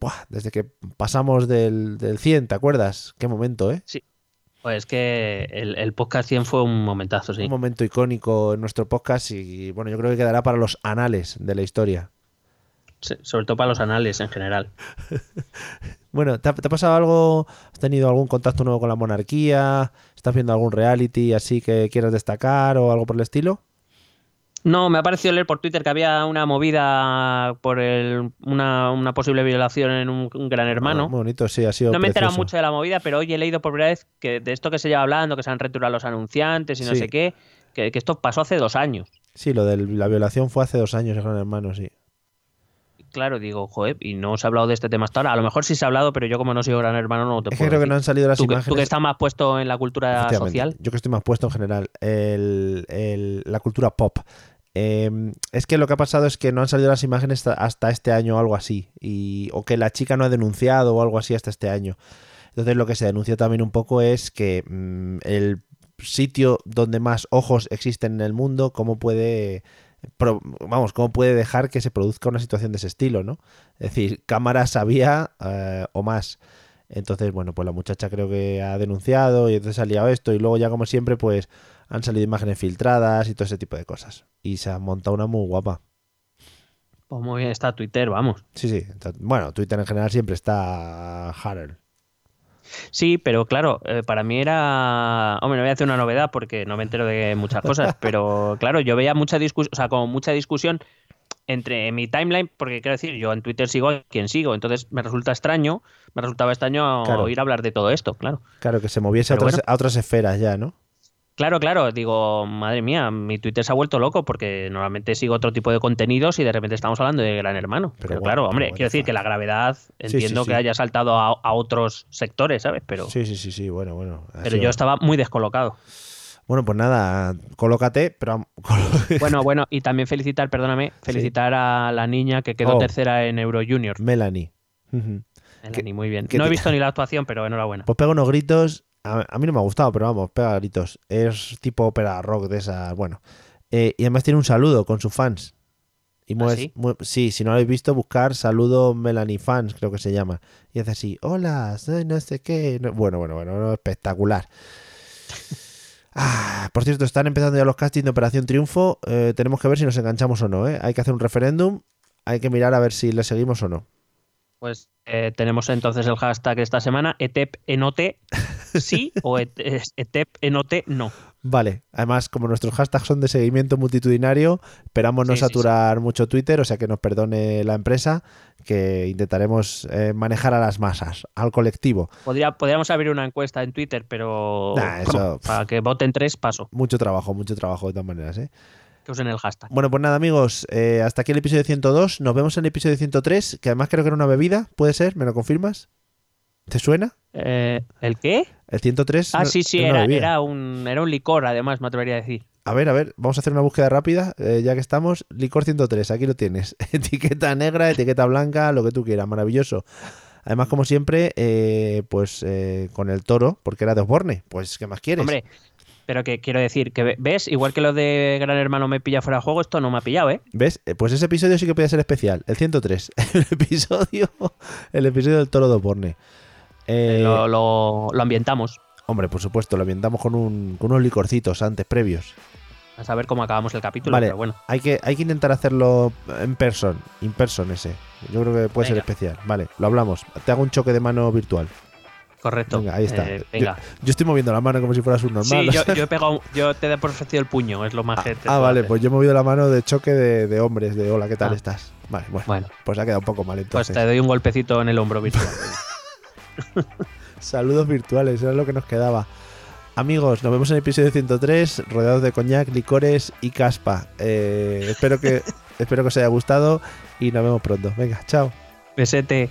Speaker 1: Buah, desde que pasamos del, del 100, ¿te acuerdas? Qué momento, ¿eh?
Speaker 2: Sí. Pues es que el, el podcast 100 fue un momentazo, sí.
Speaker 1: Un momento icónico en nuestro podcast y bueno, yo creo que quedará para los anales de la historia.
Speaker 2: Sí, sobre todo para los anales en general.
Speaker 1: Bueno, ¿te ha, te ha pasado algo? ¿Has tenido algún contacto nuevo con la monarquía? ¿Estás viendo algún reality así que quieras destacar o algo por el estilo?
Speaker 2: No, me ha parecido leer por Twitter que había una movida por el, una, una posible violación en un, un gran hermano.
Speaker 1: Ah, muy bonito, sí, ha sido
Speaker 2: No me he enterado mucho de la movida, pero hoy he leído por primera vez que de esto que se lleva hablando, que se han returado los anunciantes y no
Speaker 1: Sí.
Speaker 2: sé qué, que, que esto pasó hace dos años.
Speaker 1: Sí, lo de la violación fue hace dos años, el gran hermano, sí.
Speaker 2: Claro, digo, joder, y no se ha hablado de este tema hasta ahora. A lo mejor sí se ha hablado, pero yo como no soy gran hermano no te
Speaker 1: Es que
Speaker 2: puedo
Speaker 1: creo que
Speaker 2: decir.
Speaker 1: no han salido las
Speaker 2: tú, que,
Speaker 1: imágenes.
Speaker 2: tú que estás más puesto en la cultura social.
Speaker 1: Yo que estoy más puesto en general. El- el- la cultura pop. Eh, es que lo que ha pasado es que no han salido las imágenes hasta, este año o algo así. Y, o que la chica no ha denunciado o algo así hasta este año. Entonces lo que se denuncia también un poco es que mm, el sitio donde más ojos existen en el mundo, cómo puede... vamos, cómo puede dejar que se produzca una situación de ese estilo, ¿no? Es decir, cámaras había eh, o más. Entonces, bueno, pues la muchacha creo que ha denunciado y entonces ha liado esto y luego ya como siempre pues han salido imágenes filtradas y todo ese tipo de cosas. Y se ha montado una muy guapa.
Speaker 2: Pues muy bien está Twitter, vamos.
Speaker 1: Sí, sí. Bueno, Twitter en general siempre está Harold.
Speaker 2: Sí, pero claro, eh, para mí era. Hombre, no voy a hacer una novedad porque no me entero de muchas cosas, pero claro, yo veía mucha discusión, o sea, como mucha discusión entre mi timeline, porque quiero decir, yo en Twitter sigo a quien sigo, entonces me resulta extraño, me resultaba extraño
Speaker 1: Claro.
Speaker 2: oír hablar de todo esto, claro.
Speaker 1: Claro, que se moviese a
Speaker 2: Pero
Speaker 1: otras,
Speaker 2: bueno.
Speaker 1: a otras esferas ya, ¿no?
Speaker 2: Claro, claro, digo, madre mía, mi Twitter se ha vuelto loco porque normalmente sigo otro tipo de contenidos y de repente estamos hablando de Gran Hermano. Pero,
Speaker 1: bueno,
Speaker 2: claro, hombre, quiero decir que la gravedad, entiendo
Speaker 1: sí.
Speaker 2: que haya saltado a, a otros sectores, ¿sabes? Pero,
Speaker 1: Sí, sí, sí, sí, bueno, bueno.
Speaker 2: pero
Speaker 1: sido-
Speaker 2: yo estaba muy descolocado.
Speaker 1: Bueno, pues nada, colócate, pero...
Speaker 2: Bueno, bueno, y también felicitar, perdóname, felicitar a la niña que quedó
Speaker 1: Oh.
Speaker 2: tercera en Euro Junior.
Speaker 1: Melanie.
Speaker 2: Melanie, muy bien. No he visto ni la actuación, pero enhorabuena.
Speaker 1: Pues pega unos gritos. A, a mí no me ha gustado, pero vamos, pega gritos. Es tipo ópera rock de esas. Bueno. Eh, y además tiene un saludo con sus fans. Y
Speaker 2: ¿Ah, sí?
Speaker 1: sí, si no lo habéis visto, buscar saludo Melanie Fans, creo que se llama. Y hace así, hola, soy no sé qué. No- bueno, bueno, bueno, no, espectacular. Ah, por cierto, están empezando ya los castings de Operación Triunfo. Eh, tenemos que ver si nos enganchamos o no. ¿eh? Hay que hacer un referéndum. Hay que mirar a ver si le seguimos o no.
Speaker 2: Pues eh, tenemos entonces el hashtag esta semana, etep enote sí o et- es- etep enote no.
Speaker 1: Vale, además, como nuestros hashtags son de seguimiento multitudinario, esperamos no
Speaker 2: Sí, sí,
Speaker 1: saturar mucho Twitter, o sea que nos perdone la empresa, que intentaremos eh, manejar a las masas, al colectivo.
Speaker 2: Podría, podríamos abrir una encuesta en Twitter, pero
Speaker 1: Nah, eso-
Speaker 2: para que voten tres, paso.
Speaker 1: Mucho trabajo, mucho trabajo de todas maneras. ¿eh?
Speaker 2: Que usen el hashtag.
Speaker 1: Bueno, pues nada, amigos, eh, hasta aquí el episodio 102. Nos vemos en el episodio 103, que además creo que era una bebida, ¿puede ser? ¿Me lo confirmas? ¿Te suena?
Speaker 2: Eh, ¿El qué?
Speaker 1: El 103.
Speaker 2: Ah, sí, sí, era, era, un, era un licor, además, me atrevería a decir.
Speaker 1: A ver, a ver, vamos a hacer una búsqueda rápida, eh, ya que estamos. Licor 103, aquí lo tienes. etiqueta negra, etiqueta blanca, lo que tú quieras, maravilloso. Además, como siempre, eh, pues eh, con el toro, porque era de Osborne. Pues, ¿qué más quieres?
Speaker 2: Hombre, pero que quiero decir, que ve- ves, igual que lo de Gran Hermano me pilla fuera de juego, esto no me ha pillado, ¿eh?
Speaker 1: ¿Ves? Eh, Pues ese episodio sí que podía ser especial, el 103. El episodio, el episodio del toro de Osborne. Eh,
Speaker 2: lo, lo- lo ambientamos.
Speaker 1: Hombre, por supuesto, lo ambientamos con, un, con unos licorcitos antes, previos.
Speaker 2: A saber cómo acabamos el capítulo,
Speaker 1: Vale,
Speaker 2: pero bueno.
Speaker 1: hay que, hay que intentar hacerlo en person, in person ese. Yo creo que puede ser especial. Vale, lo hablamos. Te hago un choque de mano virtual.
Speaker 2: Correcto.
Speaker 1: Venga, ahí está.
Speaker 2: Eh, venga.
Speaker 1: Yo, estoy moviendo la mano como si fueras un normal.
Speaker 2: Sí, yo, yo he pegado, yo te he ofrecido el puño, es lo más
Speaker 1: ah,
Speaker 2: puedo
Speaker 1: vale, pues yo he movido la mano de choque de, de hombres, de hola, ¿qué tal
Speaker 2: Ah.
Speaker 1: estás? Vale, bueno,
Speaker 2: Bueno,
Speaker 1: pues ha quedado un poco mal
Speaker 2: pues
Speaker 1: entonces.
Speaker 2: te doy un golpecito en el hombro virtual.
Speaker 1: Saludos virtuales, era lo que nos quedaba. Amigos, nos vemos en el episodio 103, rodeados de coñac, licores y caspa. Eh, espero, que, espero que os haya gustado y nos vemos pronto. Venga, chao.
Speaker 2: Besete.